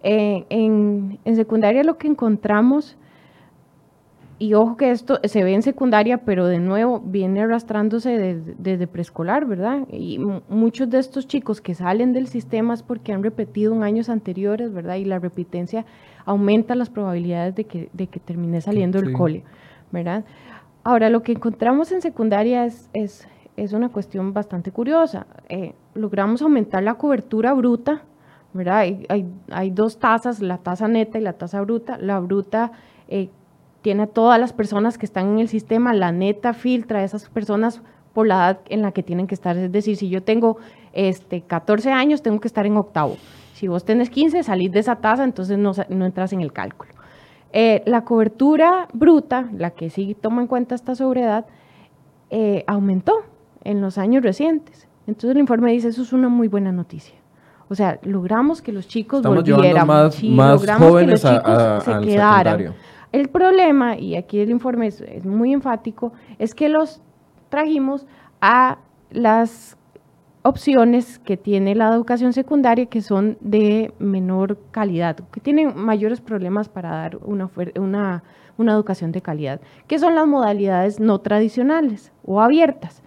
Eh, en, en secundaria lo que encontramos y ojo que esto se ve en secundaria, pero de nuevo viene arrastrándose desde, preescolar, ¿verdad? Y muchos de estos chicos que salen del sistema es porque han repetido en años anteriores, ¿verdad? Y la repitencia aumenta las probabilidades de que, de que termine saliendo del cole, ¿verdad? Ahora, lo que encontramos en secundaria es, es, es una cuestión bastante curiosa. Eh, logramos aumentar la cobertura bruta, ¿verdad? Hay, hay, hay, dos tasas, la tasa neta y la tasa bruta. La bruta... Eh, tiene a todas las personas que están en el sistema, la neta filtra a esas personas por la edad en la que tienen que estar. Es decir, si yo tengo este, 14 años, tengo que estar en octavo. Si vos tenés 15, salís de esa tasa, entonces no, no entras en el cálculo. Eh, la cobertura bruta, la que sí toma en cuenta esta sobriedad, eh, aumentó en los años recientes. Entonces el informe dice, eso es una muy buena noticia. O sea, logramos que los chicos volvieran, más, jóvenes que los chicos se quedaran. El problema, y aquí el informe es, muy enfático, es que los trajimos a las opciones que tiene la educación secundaria que son de menor calidad, que tienen mayores problemas para dar una, una, una educación de calidad, que son las modalidades no tradicionales o abiertas,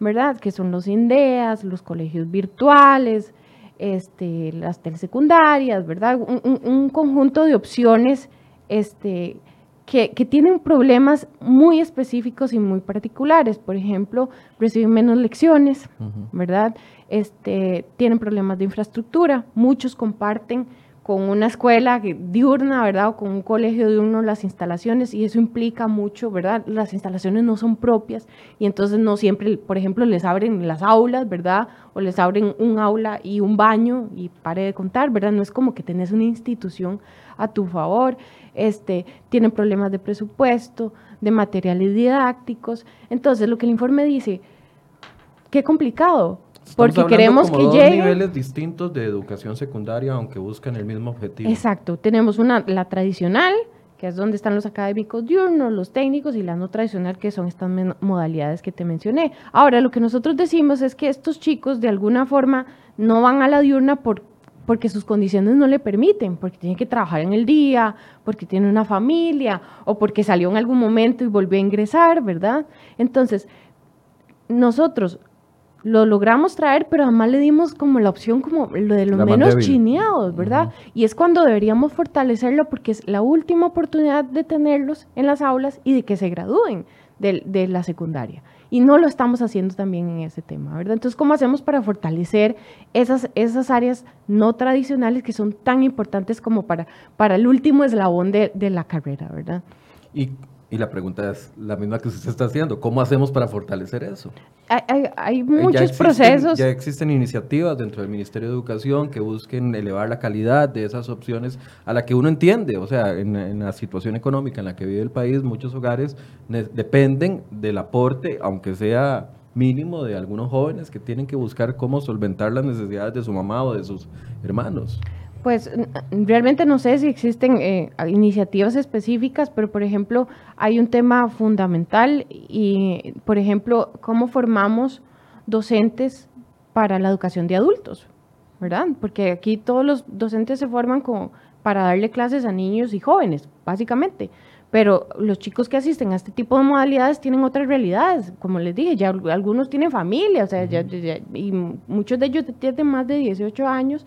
¿verdad? Que son los INDEAS, los colegios virtuales, este, las telesecundarias, ¿verdad? Un, un conjunto de opciones este, que, tienen problemas muy específicos y muy particulares. Por ejemplo, reciben menos lecciones, ¿verdad? Este, tienen problemas de infraestructura. Muchos comparten con una escuela diurna, ¿verdad? O con un colegio diurno las instalaciones y eso implica mucho, ¿verdad? Las instalaciones no son propias y entonces no siempre, por ejemplo, les abren las aulas, ¿verdad? O les abren un aula y un baño y pare de contar, ¿verdad? No es como que tenés una institución a tu favor este, tienen problemas de presupuesto, de materiales didácticos. Entonces, lo que el informe dice, qué complicado, porque queremos que dos niveles distintos de educación secundaria, aunque buscan el mismo objetivo. Exacto, tenemos una, la tradicional, que es donde están los académicos diurnos, los técnicos, y la no tradicional, que son estas modalidades que te mencioné. Ahora, lo que nosotros decimos es que estos chicos, de alguna forma, no van a la diurna por porque sus condiciones no le permiten, porque tiene que trabajar en el día, porque tiene una familia o porque salió en algún momento y volvió a ingresar, ¿verdad? Entonces, nosotros lo logramos traer, pero además le dimos como la opción como lo de los menos chineados, ¿verdad? Y es cuando deberíamos fortalecerlo porque es la última oportunidad de tenerlos en las aulas y de que se gradúen de, de la secundaria y no lo estamos haciendo también en ese tema, ¿verdad? Entonces, ¿cómo hacemos para fortalecer esas, esas áreas no tradicionales que son tan importantes como para, para el último eslabón de, de la carrera, ¿verdad? Y y la pregunta es la misma que usted está haciendo. ¿Cómo hacemos para fortalecer eso? Hay, hay, muchos procesos. Ya existen iniciativas dentro del Ministerio de Educación que busquen elevar la calidad de esas opciones a la que uno entiende. O sea, en, la situación económica en la que vive el país, muchos hogares dependen del aporte, aunque sea mínimo, de algunos jóvenes que tienen que buscar cómo solventar las necesidades de su mamá o de sus hermanos. Pues realmente no sé si existen eh, iniciativas específicas, pero por ejemplo hay un tema fundamental y, por ejemplo, cómo formamos docentes para la educación de adultos, ¿verdad? Porque aquí todos los docentes se forman como para darle clases a niños y jóvenes, básicamente. Pero los chicos que asisten a este tipo de modalidades tienen otras realidades, como les dije, ya algunos tienen familia, o sea, y muchos de ellos tienen más de 18 años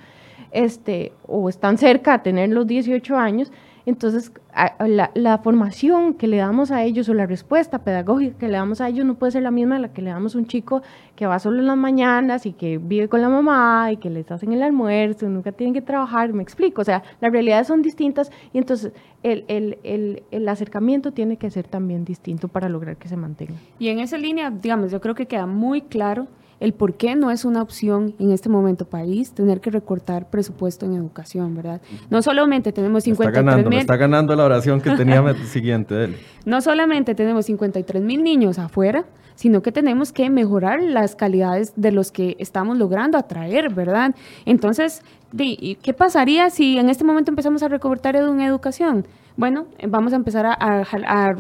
este, o están cerca a tener los 18 años, entonces la, formación que le damos a ellos o la respuesta pedagógica que le damos a ellos no puede ser la misma a la que le damos a un chico que va solo en las mañanas y que vive con la mamá y que les hacen el almuerzo, nunca tienen que trabajar, me explico, o sea, las realidades son distintas y entonces el, el, acercamiento tiene que ser también distinto para lograr que se mantenga. Y en esa línea, digamos, yo creo que queda muy claro el por qué no es una opción en este momento país tener que recortar presupuesto en educación, ¿verdad? No solamente tenemos 53 está ganando, está ganando la oración que tenía siguiente. No solamente tenemos 53 mil niños afuera, sino que tenemos que mejorar las calidades de los que estamos logrando atraer, ¿verdad? Entonces, ¿qué pasaría si en este momento empezamos a recortar en educación? Bueno, vamos a empezar a, a a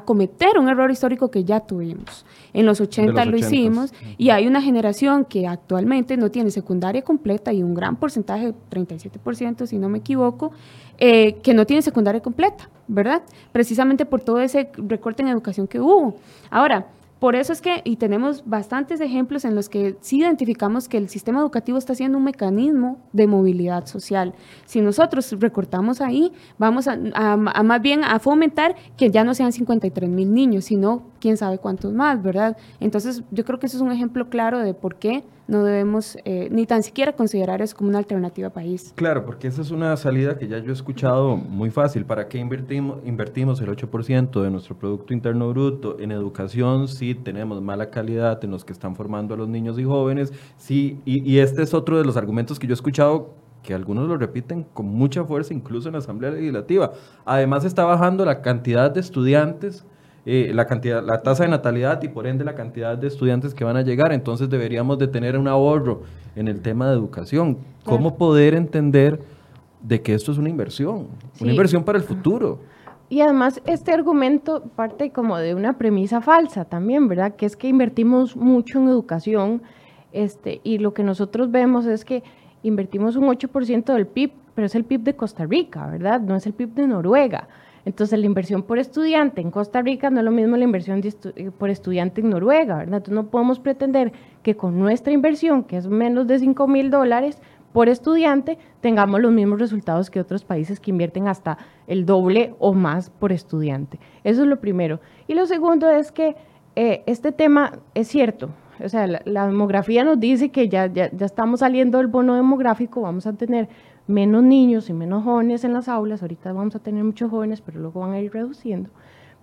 cometer un error histórico que ya tuvimos. En los 80 lo hicimos y hay una generación que actualmente no tiene secundaria completa y un gran porcentaje, 37% si no me equivoco, eh, que no tiene secundaria completa, ¿verdad? Precisamente por todo ese recorte en educación que hubo. Ahora, Por eso es que, y tenemos bastantes ejemplos en los que sí identificamos que el sistema educativo está siendo un mecanismo de movilidad social. Si nosotros recortamos ahí, vamos a, más bien a fomentar que ya no sean 53 mil niños, sino quién sabe cuántos más, ¿verdad? Entonces, yo creo que eso es un ejemplo claro de por qué no debemos eh, ni tan siquiera considerar eso como una alternativa país. Claro, porque esa es una salida que ya yo he escuchado muy fácil. ¿Para qué invertimos, invertimos el 8% de nuestro Producto Interno Bruto en educación si tenemos mala calidad en los que están formando a los niños y jóvenes? Y, y este es otro de los argumentos que yo he escuchado que algunos lo repiten con mucha fuerza, incluso en la Asamblea Legislativa. Además está bajando la cantidad de estudiantes eh, la cantidad, la tasa de natalidad y por ende la cantidad de estudiantes que van a llegar. Entonces deberíamos de tener un ahorro en el tema de educación. ¿Cómo poder entender de que esto es una inversión? Una inversión para el futuro. Y además este argumento parte como de una premisa falsa también, ¿verdad? Que es que invertimos mucho en educación este, y lo que nosotros vemos es que invertimos un 8% del PIB, pero es el PIB de Costa Rica, ¿verdad? No es el PIB de Noruega. Entonces, la inversión por estudiante en Costa Rica no es lo mismo la inversión eh, por estudiante en Noruega, ¿verdad? Entonces, no podemos pretender que con nuestra inversión, que es menos de 5 mil dólares por estudiante, tengamos los mismos resultados que otros países que invierten hasta el doble o más por estudiante. Eso es lo primero. Y lo segundo es que eh, este tema es cierto. O sea, la, demografía nos dice que ya, ya, ya estamos saliendo del bono demográfico, vamos a tener menos niños y menos jóvenes en las aulas, ahorita vamos a tener muchos jóvenes, pero luego van a ir reduciendo.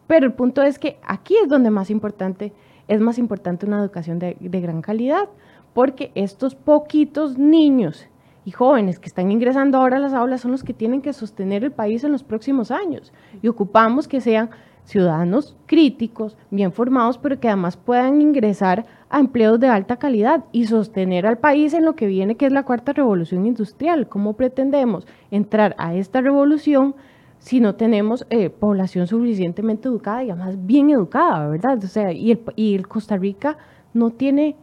Pero el punto es que aquí es donde más importante, es más importante una educación de, de gran calidad, porque estos poquitos niños y jóvenes que están ingresando ahora a las aulas son los que tienen que sostener el país en los próximos años y ocupamos que sean ciudadanos críticos, bien formados, pero que además puedan ingresar a empleos de alta calidad y sostener al país en lo que viene, que es la cuarta revolución industrial. ¿Cómo pretendemos entrar a esta revolución si no tenemos eh, población suficientemente educada y además bien educada, verdad? O sea, y el, y el Costa Rica no tiene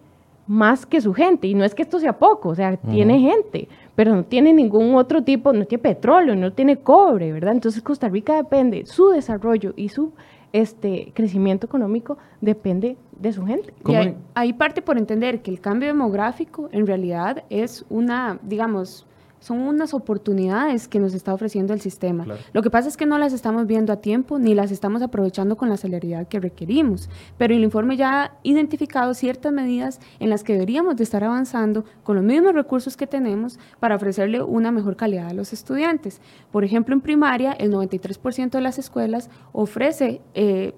más que su gente. Y no es que esto sea poco, o sea, tiene gente, pero no tiene ningún otro tipo, no tiene petróleo, no tiene cobre, ¿verdad? Entonces Costa Rica depende, su desarrollo y su este crecimiento económico depende de su gente. Y ahí parte por entender que el cambio demográfico en realidad es una, digamos, son unas oportunidades que nos está ofreciendo el sistema. Lo que pasa es que no las estamos viendo a tiempo ni las estamos aprovechando con la celeridad que requerimos, pero el informe ya ha identificado ciertas medidas en las que deberíamos de estar avanzando con los mismos recursos que tenemos para ofrecerle una mejor calidad a los estudiantes. Por ejemplo, en primaria, el 93% de las escuelas ofrece eh,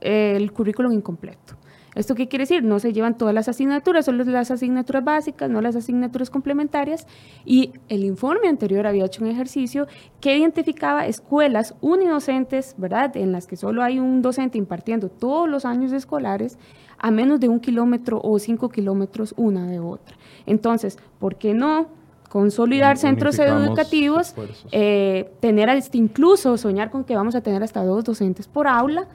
el currículum incompleto. ¿Esto qué quiere decir? No se llevan todas las asignaturas, solo las asignaturas básicas, no las asignaturas complementarias. Y el informe anterior había hecho un ejercicio que identificaba escuelas unidocentes, ¿verdad? En las que solo hay un docente impartiendo todos los años escolares a menos de un kilómetro o cinco kilómetros una de otra. Entonces, ¿por qué no consolidar centros educativos, eh, tener incluso soñar con que vamos a tener hasta dos docentes por aula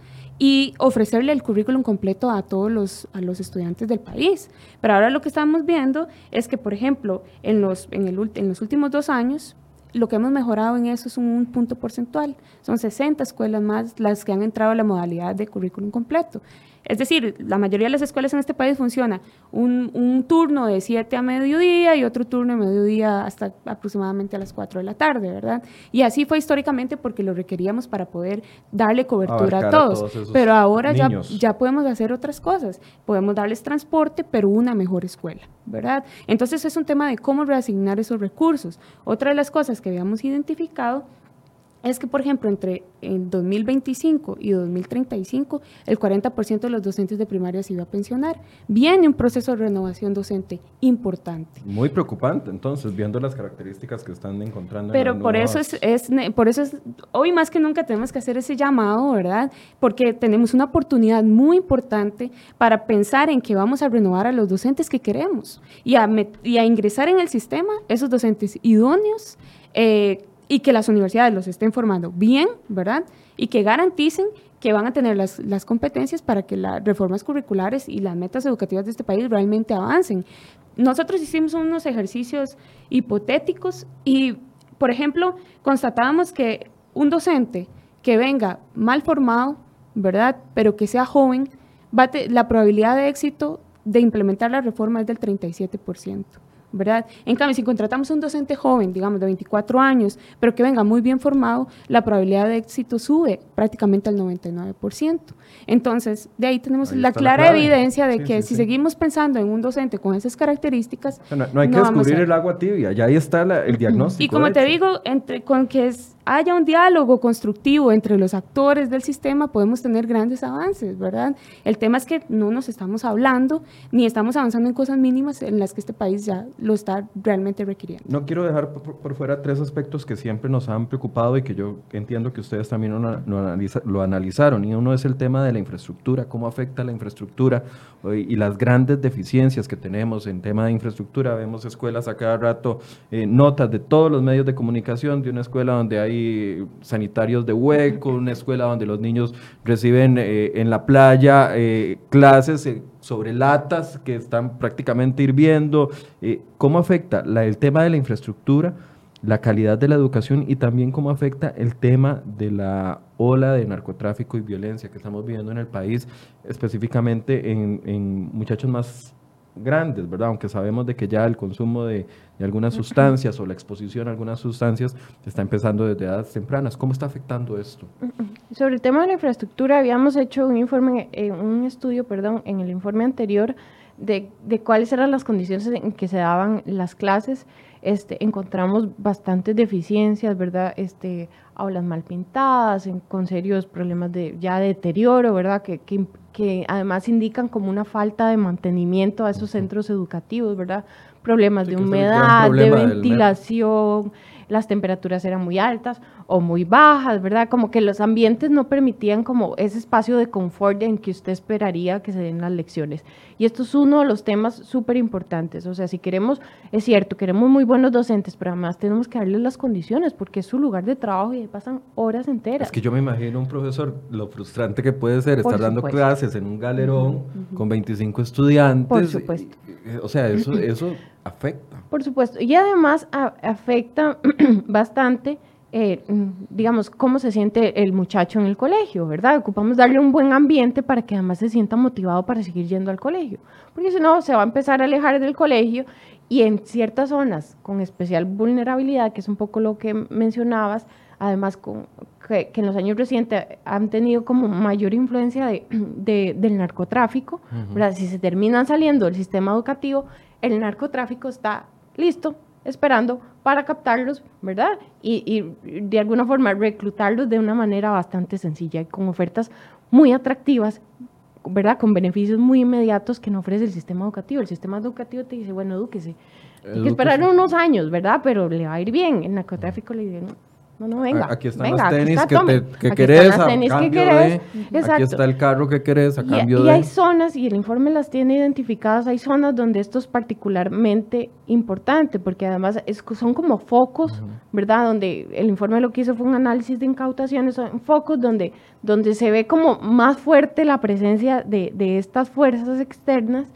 y ofrecerle el currículum completo a todos los, a los estudiantes del país. Pero ahora lo que estamos viendo es que, por ejemplo, en los, en, el, en los últimos dos años, lo que hemos mejorado en eso es un punto porcentual. Son 60 escuelas más las que han entrado a la modalidad de currículum completo. Es decir, la mayoría de las escuelas en este país funciona un, un, turno de 7 a mediodía y otro turno de mediodía hasta aproximadamente a las 4 de la tarde, ¿verdad? Y así fue históricamente porque lo requeríamos para poder darle cobertura a todos. pero ahora ya, ya podemos hacer otras cosas. Podemos darles transporte, pero una mejor escuela, ¿verdad? Entonces es un tema de cómo reasignar esos recursos. Otra de las cosas que habíamos identificado es que, por ejemplo, entre en 2025 y 2035, el 40% de los docentes de primaria se iba a pensionar. Viene un proceso de renovación docente importante. Muy preocupante, entonces, viendo las características que están encontrando. Pero por eso es, es, por eso es, hoy más que nunca tenemos que hacer ese llamado, ¿verdad? Porque tenemos una oportunidad muy importante para pensar en que vamos a renovar a los docentes que queremos y a, y a ingresar en el sistema esos docentes idóneos. Eh, y que las universidades los estén formando bien, ¿verdad? Y que garanticen que van a tener las, las, competencias para que las reformas curriculares y las metas educativas de este país realmente avancen. Nosotros hicimos unos ejercicios hipotéticos y, por ejemplo, constatábamos que un docente que venga mal formado, ¿verdad? Pero que sea joven, la probabilidad de éxito de implementar la reforma es del 37%. ¿Verdad? En cambio, si contratamos a un docente joven, digamos de 24 años, pero que venga muy bien formado, la probabilidad de éxito sube prácticamente al 99%. Entonces, de ahí tenemos la clara evidencia de que si seguimos pensando en un docente con esas características... No, hay que descubrir el agua tibia, ya ahí está el diagnóstico. Y como te digo, entre, con que es, haya un diálogo constructivo entre los actores del sistema, podemos tener grandes avances, ¿verdad? El tema es que no nos estamos hablando ni estamos avanzando en cosas mínimas en las que este país ya lo está realmente requiriendo. No quiero dejar por, fuera tres aspectos que siempre nos han preocupado y que yo entiendo que ustedes también lo, analizaron. Y uno es el tema de la infraestructura, cómo afecta la infraestructura y las grandes deficiencias que tenemos en tema de infraestructura. Vemos escuelas a cada rato, eh, notas de todos los medios de comunicación de una escuela donde hay sanitarios de hueco, una escuela donde los niños reciben eh, en la playa eh, clases sobre latas que están prácticamente hirviendo. ¿Cómo afecta el tema de la infraestructura? la calidad de la educación y también cómo afecta el tema de la ola de narcotráfico y violencia que estamos viviendo en el país, específicamente en, muchachos más grandes, ¿verdad? Aunque sabemos de que ya el consumo de, algunas sustancias o la exposición a algunas sustancias está empezando desde edades tempranas. ¿Cómo está afectando esto? Sobre el tema de la infraestructura, habíamos hecho un informe, eh, un estudio, perdón, en el informe anterior de, de cuáles eran las condiciones en que se daban las clases este, encontramos bastantes deficiencias, ¿verdad? Este, aulas mal pintadas, con serios problemas de ya de deterioro, ¿verdad? Que, que, que, además indican como una falta de mantenimiento a esos centros educativos, ¿verdad? Problemas de humedad, de ventilación, las temperaturas eran muy altas o muy bajas, ¿verdad? Como que los ambientes no permitían como ese espacio de confort en que usted esperaría que se den las lecciones. Y esto es uno de los temas súper importantes. O sea, si queremos, es cierto, queremos muy buenos docentes, pero además tenemos que darles las condiciones porque es su lugar de trabajo y ahí pasan horas enteras. Es que yo me imagino un profesor, lo frustrante que puede ser estar dando clases en un galerón con 25 estudiantes. Por supuesto. o sea, eso, eso afecta. Por supuesto. Y además afecta bastante eh, digamos, cómo se siente el muchacho en el colegio, ¿verdad? Ocupamos darle un buen ambiente para que además se sienta motivado para seguir yendo al colegio, porque si no, se va a empezar a alejar del colegio y en ciertas zonas con especial vulnerabilidad, que es un poco lo que mencionabas, además con, que, en los años recientes han tenido como mayor influencia de, del narcotráfico, ¿verdad? Si se terminan saliendo del sistema educativo, el narcotráfico está listo, esperando para captarlos, ¿verdad? Y, de alguna forma reclutarlos de una manera bastante sencilla y con ofertas muy atractivas, ¿verdad? Con beneficios muy inmediatos que no ofrece el sistema educativo. El sistema educativo te dice, bueno, edúquese. Hay que esperar unos años, ¿verdad? Pero le va a ir bien. El narcotráfico le dice, no, no, venga. Aquí están los tenis que, querés, a cambio de, Aquí está el carro que querés a cambio y, de... Y hay zonas, y el informe las tiene identificadas, hay zonas donde esto es particularmente importante, porque además es, son como focos, ¿verdad? Donde el informe lo que hizo fue un análisis de incautaciones, son focos donde, donde se ve como más fuerte la presencia de, de estas fuerzas externas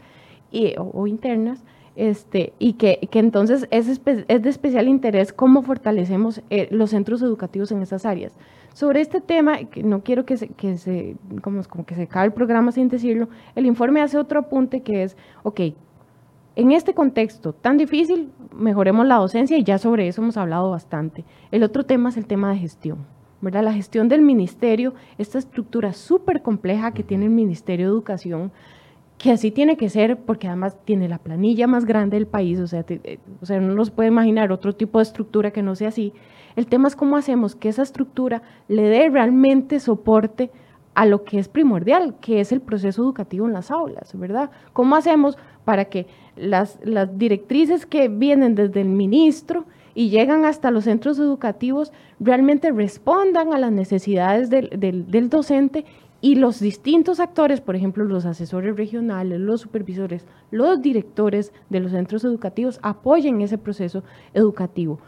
y, o internas, este, y que, que entonces es, es, de especial interés cómo fortalecemos eh, los centros educativos en esas áreas. Sobre este tema, no quiero que se, que se, como, como que se acabe el programa sin decirlo, el informe hace otro apunte que es, ok, en este contexto tan difícil, mejoremos la docencia y ya sobre eso hemos hablado bastante. El otro tema es el tema de gestión. ¿verdad? La gestión del ministerio, esta estructura súper compleja que tiene el Ministerio de Educación, que así tiene que ser porque además tiene la planilla más grande del país, o sea, eh, o sea, no nos puede imaginar otro tipo de estructura que no sea así. El tema es cómo hacemos que esa estructura le dé realmente soporte a lo que es primordial, que es el proceso educativo en las aulas, ¿verdad? ¿Cómo hacemos para que las, las directrices que vienen desde el ministro y llegan hasta los centros educativos realmente respondan a las necesidades del, del docente y los distintos actores, por ejemplo, los asesores regionales, los supervisores, los directores de los centros educativos, apoyen ese proceso educativo.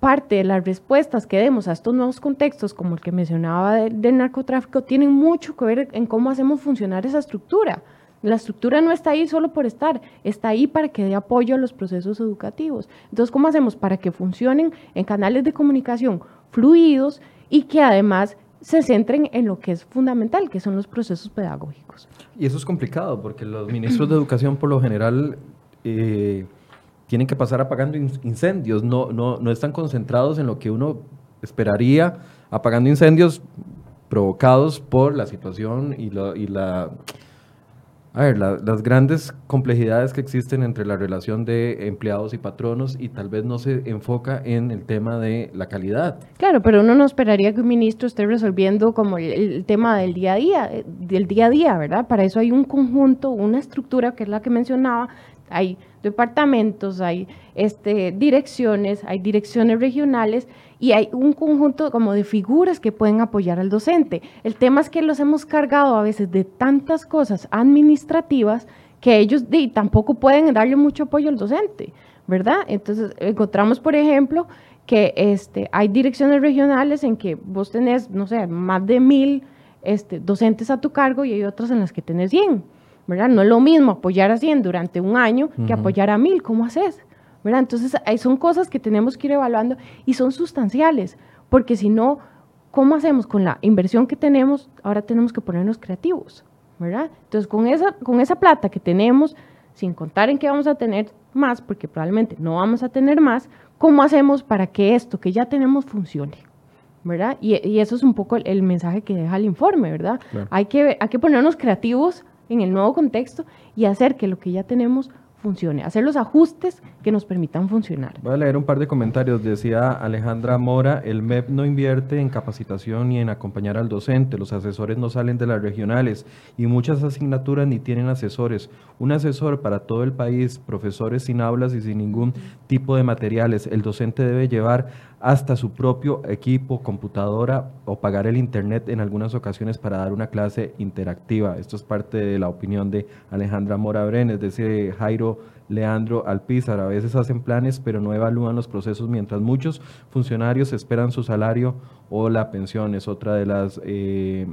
Parte de las respuestas que demos a estos nuevos contextos, como el que mencionaba del, narcotráfico, tienen mucho que ver en cómo hacemos funcionar esa estructura. La estructura no está ahí solo por estar, está ahí para que dé apoyo a los procesos educativos. Entonces, ¿cómo hacemos para que funcionen en canales de comunicación fluidos y que además se centren en lo que es fundamental, que son los procesos pedagógicos. Y eso es complicado, porque los ministros de educación por lo general eh, tienen que pasar apagando incendios, no, no, no están concentrados en lo que uno esperaría, apagando incendios provocados por la situación y, y la a ver, las grandes complejidades que existen entre la relación de empleados y patronos y tal vez no se enfoca en el tema de la calidad. Claro, pero uno no esperaría que un ministro esté resolviendo como el, tema del día a día, eh, del día a día, ¿verdad? Para eso hay un conjunto, una estructura que es la que mencionaba, hay departamentos, hay este, direcciones, hay direcciones regionales y hay un conjunto como de figuras que pueden apoyar al docente. El tema es que los hemos cargado a veces de tantas cosas administrativas que ellos tampoco pueden darle mucho apoyo al docente, ¿verdad? Entonces encontramos, por ejemplo, que este, hay direcciones regionales en que vos tenés, no sé, más de mil este, docentes a tu cargo y hay otras en las que tenés 100, ¿verdad? No es lo mismo apoyar a 100 durante un año que apoyar a mil, ¿cómo haces? Entonces, son cosas que tenemos que ir evaluando y son sustanciales, porque si no, ¿cómo hacemos con la inversión que tenemos? Ahora tenemos que ponernos creativos, ¿verdad? Entonces, con esa, con esa plata que tenemos, sin contar en que vamos a tener más, porque probablemente no vamos a tener más, ¿cómo hacemos para que esto que ya tenemos funcione? ¿verdad? Y, eso es un poco el, mensaje que deja el informe, ¿verdad? Hay, que, hay que ponernos creativos en el nuevo contexto y hacer que lo que ya tenemos funcione, hacer los ajustes que nos permitan funcionar. Voy a leer un par de comentarios. Decía Alejandra Mora, el MEP no invierte en capacitación ni en acompañar al docente, los asesores no salen de las regionales y muchas asignaturas ni tienen asesores. Un asesor para todo el país, profesores sin aulas y sin ningún tipo de materiales. El docente debe llevar hasta su propio equipo, computadora o pagar el internet en algunas ocasiones para dar una clase interactiva. Esto es parte de la opinión de Alejandra Mora Brenes, de Jairo Leandro Alpizar. A veces hacen planes pero no evalúan los procesos mientras muchos funcionarios esperan su salario o la pensión. Es otra de las... Eh,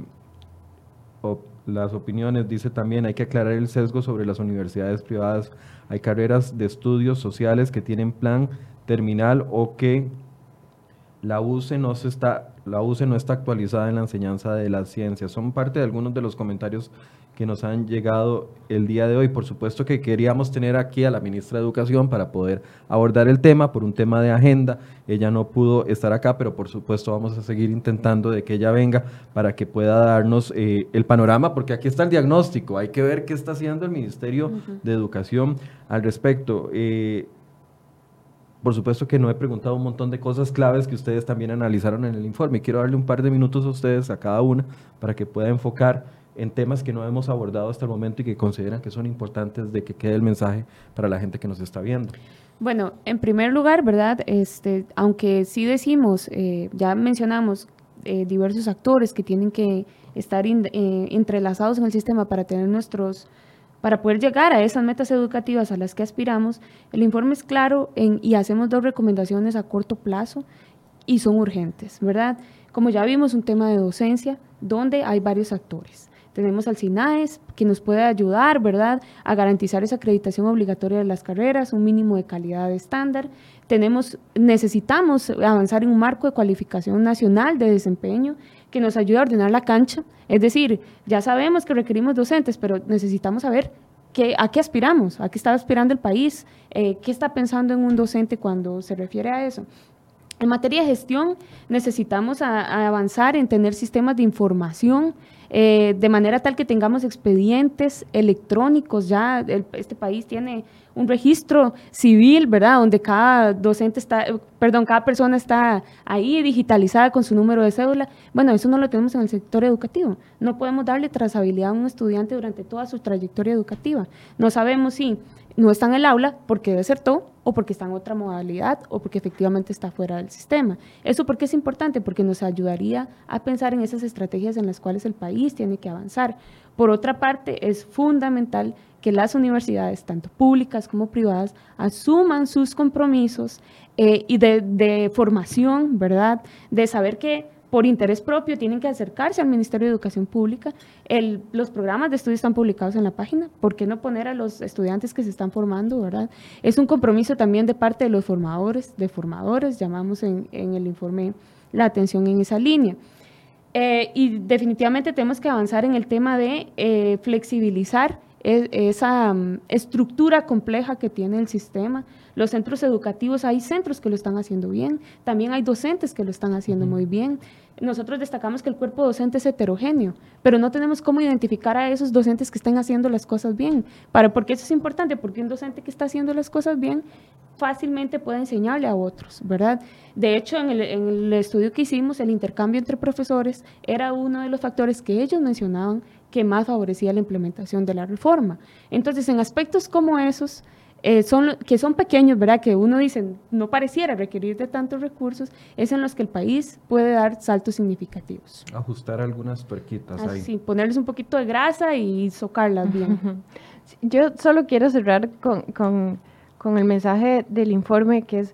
las opiniones, dice también, hay que aclarar el sesgo sobre las universidades privadas. Hay carreras de estudios sociales que tienen plan terminal o que la UCE no se está la UCE no está actualizada en la enseñanza de las ciencias. Son parte de algunos de los comentarios que nos han llegado el día de hoy. Por supuesto que queríamos tener aquí a la ministra de Educación para poder abordar el tema por un tema de agenda. Ella no pudo estar acá, pero por supuesto vamos a seguir intentando de que ella venga para que pueda darnos eh, el panorama, porque aquí está el diagnóstico. Hay que ver qué está haciendo el Ministerio de Educación al respecto. Eh, por supuesto que no he preguntado un montón de cosas claves que ustedes también analizaron en el informe. Quiero darle un par de minutos a ustedes, a cada una, para que pueda enfocar en temas que no hemos abordado hasta el momento y que consideran que son importantes de que quede el mensaje para la gente que nos está viendo. Bueno, en primer lugar, ¿verdad? Este, aunque sí decimos, eh, ya mencionamos eh, diversos actores que tienen que estar eh, entrelazados en el sistema para tener nuestros para poder llegar a esas metas educativas a las que aspiramos, el informe es claro y hacemos dos recomendaciones a corto plazo y son urgentes, ¿verdad? Como ya vimos, un tema de docencia donde hay varios actores. Tenemos al SINAES, que nos puede ayudar, ¿verdad?, a garantizar esa acreditación obligatoria de las carreras, un mínimo de calidad estándar. Tenemos, necesitamos avanzar en un marco de cualificación nacional de desempeño que nos ayude a ordenar la cancha. Es decir, ya sabemos que requerimos docentes, pero necesitamos saber qué, a qué aspiramos, a qué está aspirando el país, eh, qué está pensando en un docente cuando se refiere a eso. En materia de gestión, necesitamos avanzar en tener sistemas de información eh, de manera tal que tengamos expedientes electrónicos. Ya este país tiene un registro civil, ¿verdad? Donde cada docente está, perdón, cada persona está ahí digitalizada con su número de cédula. Bueno, eso no lo tenemos en el sector educativo. No podemos darle trazabilidad a un estudiante durante toda su trayectoria educativa. No sabemos si no está en el aula porque desertó o porque está en otra modalidad o porque efectivamente está fuera del sistema. ¿Eso por qué es importante? Porque nos ayudaría a pensar en esas estrategias en las cuales el país tiene que avanzar. Por otra parte, es fundamental que las universidades, tanto públicas como privadas, asuman sus compromisos eh, y de, de formación, ¿verdad? De saber que por interés propio tienen que acercarse al Ministerio de Educación Pública. los programas de estudio están publicados en la página. ¿Por qué no poner a los estudiantes que se están formando, verdad? Es un compromiso también de parte de los formadores, de formadores, llamamos en, el informe la atención en esa línea. Eh, y definitivamente tenemos que avanzar en el tema de eh, flexibilizar esa mm, estructura compleja que tiene el sistema. Los centros educativos, hay centros que lo están haciendo bien, también hay docentes que lo están haciendo muy bien. Nosotros destacamos que el cuerpo docente es heterogéneo, pero no tenemos cómo identificar a esos docentes que estén haciendo las cosas bien. Para, porque eso es importante, porque un docente que está haciendo las cosas bien fácilmente puede enseñarle a otros, ¿verdad? De hecho, en el, estudio que hicimos, el intercambio entre profesores era uno de los factores que ellos mencionaban que más favorecía la implementación de la reforma. Entonces, en aspectos como esos, eh, son, que son pequeños, ¿verdad? Que uno dice, no pareciera requerir de tantos recursos, es en los que el país puede dar saltos significativos. Ajustar algunas tuerquitas ahí. Sí, ponerles un poquito de grasa y socarlas bien. Yo solo quiero cerrar con con el mensaje del informe que es,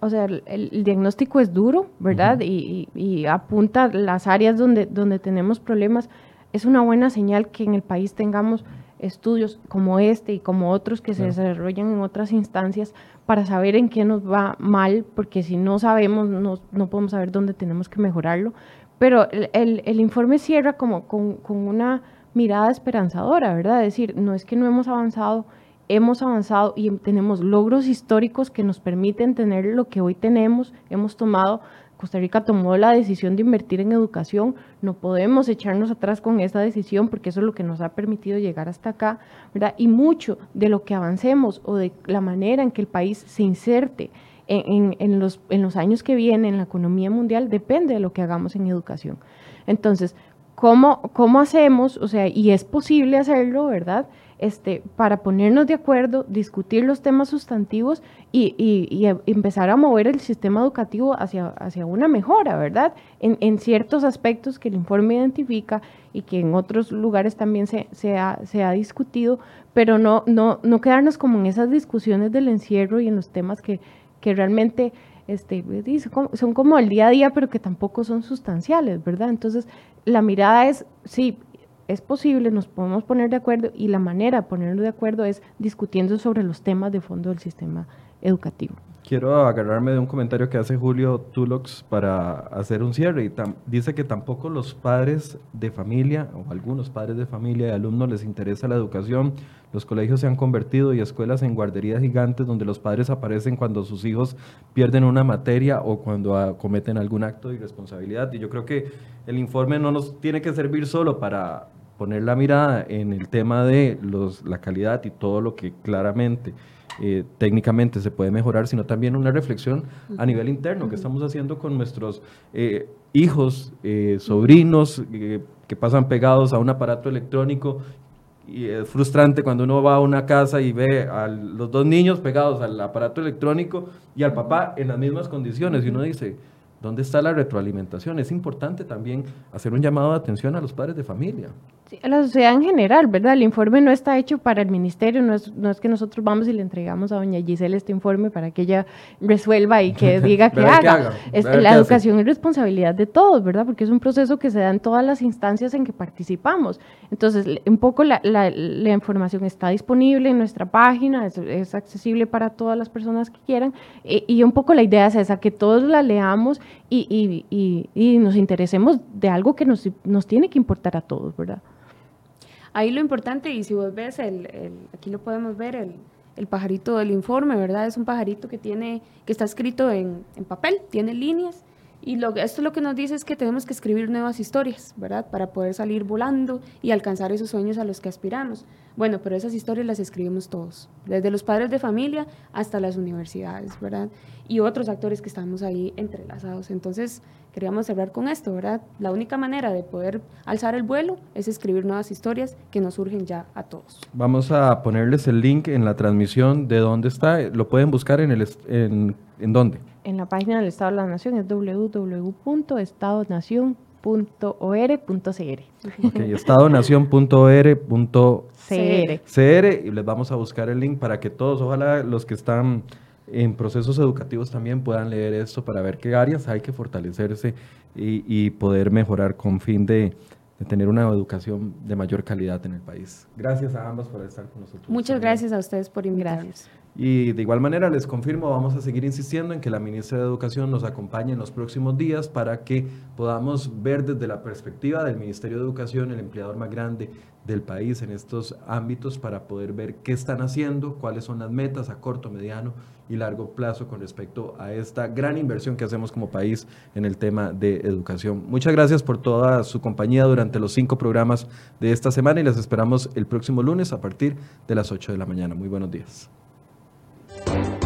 o sea, el, diagnóstico es duro, ¿verdad? y, apunta las áreas donde, donde tenemos problemas. Es una buena señal que en el país tengamos estudios como este y como otros que se desarrollan en otras instancias para saber en qué nos va mal, porque si no sabemos, no, no podemos saber dónde tenemos que mejorarlo. Pero el, el, informe cierra como con, con, una mirada esperanzadora, ¿verdad? Es decir, no es que no hemos avanzado hemos avanzado y tenemos logros históricos que nos permiten tener lo que hoy tenemos. Hemos tomado, Costa Rica tomó la decisión de invertir en educación, no podemos echarnos atrás con esa decisión porque eso es lo que nos ha permitido llegar hasta acá, ¿verdad? Y mucho de lo que avancemos o de la manera en que el país se inserte en, los, en los años que vienen en la economía mundial depende de lo que hagamos en educación. Entonces, ¿cómo, cómo hacemos? O sea, y es posible hacerlo, ¿verdad? Este, para ponernos de acuerdo, discutir los temas sustantivos y, empezar a mover el sistema educativo hacia, hacia una mejora, ¿verdad? En, ciertos aspectos que el informe identifica y que en otros lugares también se, se, ha, discutido, pero no, no, no quedarnos como en esas discusiones del encierro y en los temas que, que realmente este, son como el día a día, pero que tampoco son sustanciales, ¿verdad? Entonces, la mirada es, sí, es posible, nos podemos poner de acuerdo y la manera de ponernos de acuerdo es discutiendo sobre los temas de fondo del sistema educativo. Quiero agarrarme de un comentario que hace Julio Tulox para hacer un cierre. Y dice que tampoco los padres de familia o algunos padres de familia y alumnos les interesa la educación. Los colegios se han convertido y escuelas en guarderías gigantes donde los padres aparecen cuando sus hijos pierden una materia o cuando ah, cometen algún acto de irresponsabilidad. Y yo creo que el informe no nos tiene que servir solo para poner la mirada en el tema de los, la calidad y todo lo que claramente eh, técnicamente se puede mejorar, sino también una reflexión a nivel interno que estamos haciendo con nuestros eh, hijos, eh, sobrinos que pasan pegados a un aparato electrónico y es frustrante cuando uno va a una casa y ve a los dos niños pegados al aparato electrónico y al papá en las mismas condiciones y uno dice, ¿dónde está la retroalimentación? Es importante también hacer un llamado de atención a los padres de familia a la sociedad en general, ¿verdad? El informe no está hecho para el ministerio, no es, no es que nosotros vamos y le entregamos a doña Giselle este informe para que ella resuelva y que diga que haga. Es, la educación es responsabilidad de todos, ¿verdad? Porque es un proceso que se da en todas las instancias en que participamos. Entonces, un poco la, la, la información está disponible en nuestra página, es, accesible para todas las personas que quieran, y, y, un poco la idea es esa, que todos la leamos y, y, y nos interesemos de algo que nos, nos tiene que importar a todos, ¿verdad? Ahí lo importante, y si vos ves, el, aquí lo podemos ver, el, el, pajarito del informe, ¿verdad? Es un pajarito que, tiene, que está escrito en, en papel, tiene líneas, y lo, esto lo que nos dice es que tenemos que escribir nuevas historias, ¿verdad? Para poder salir volando y alcanzar esos sueños a los que aspiramos. Bueno, pero esas historias las escribimos todos, desde los padres de familia hasta las universidades, ¿verdad? Y otros actores que estamos ahí entrelazados. Entonces, queríamos cerrar con esto, ¿verdad? La única manera de poder alzar el vuelo es escribir nuevas historias que nos surgen ya a todos. Vamos a ponerles el link en la transmisión de dónde está. Lo pueden buscar en el en, en dónde. En la página del Estado de la Nación es www.estadonacion.or.cr. Ok, estadonacion.or.cr y les vamos a buscar el link para que todos, ojalá los que están en procesos educativos también puedan leer esto para ver qué áreas hay que fortalecerse y, poder mejorar con fin de, tener una educación de mayor calidad en el país. Gracias a ambas por estar con nosotros. Muchas gracias a ustedes por invitarnos. Y de igual manera les confirmo, vamos a seguir insistiendo en que la ministra de Educación nos acompañe en los próximos días para que podamos ver desde la perspectiva del Ministerio de Educación, el empleador más grande del país en estos ámbitos, para poder ver qué están haciendo, cuáles son las metas a corto, mediano y largo plazo con respecto a esta gran inversión que hacemos como país en el tema de educación. Muchas gracias por toda su compañía durante los cinco programas de esta semana y les esperamos el próximo lunes a partir de las 8 de la mañana. Muy buenos días. Thank you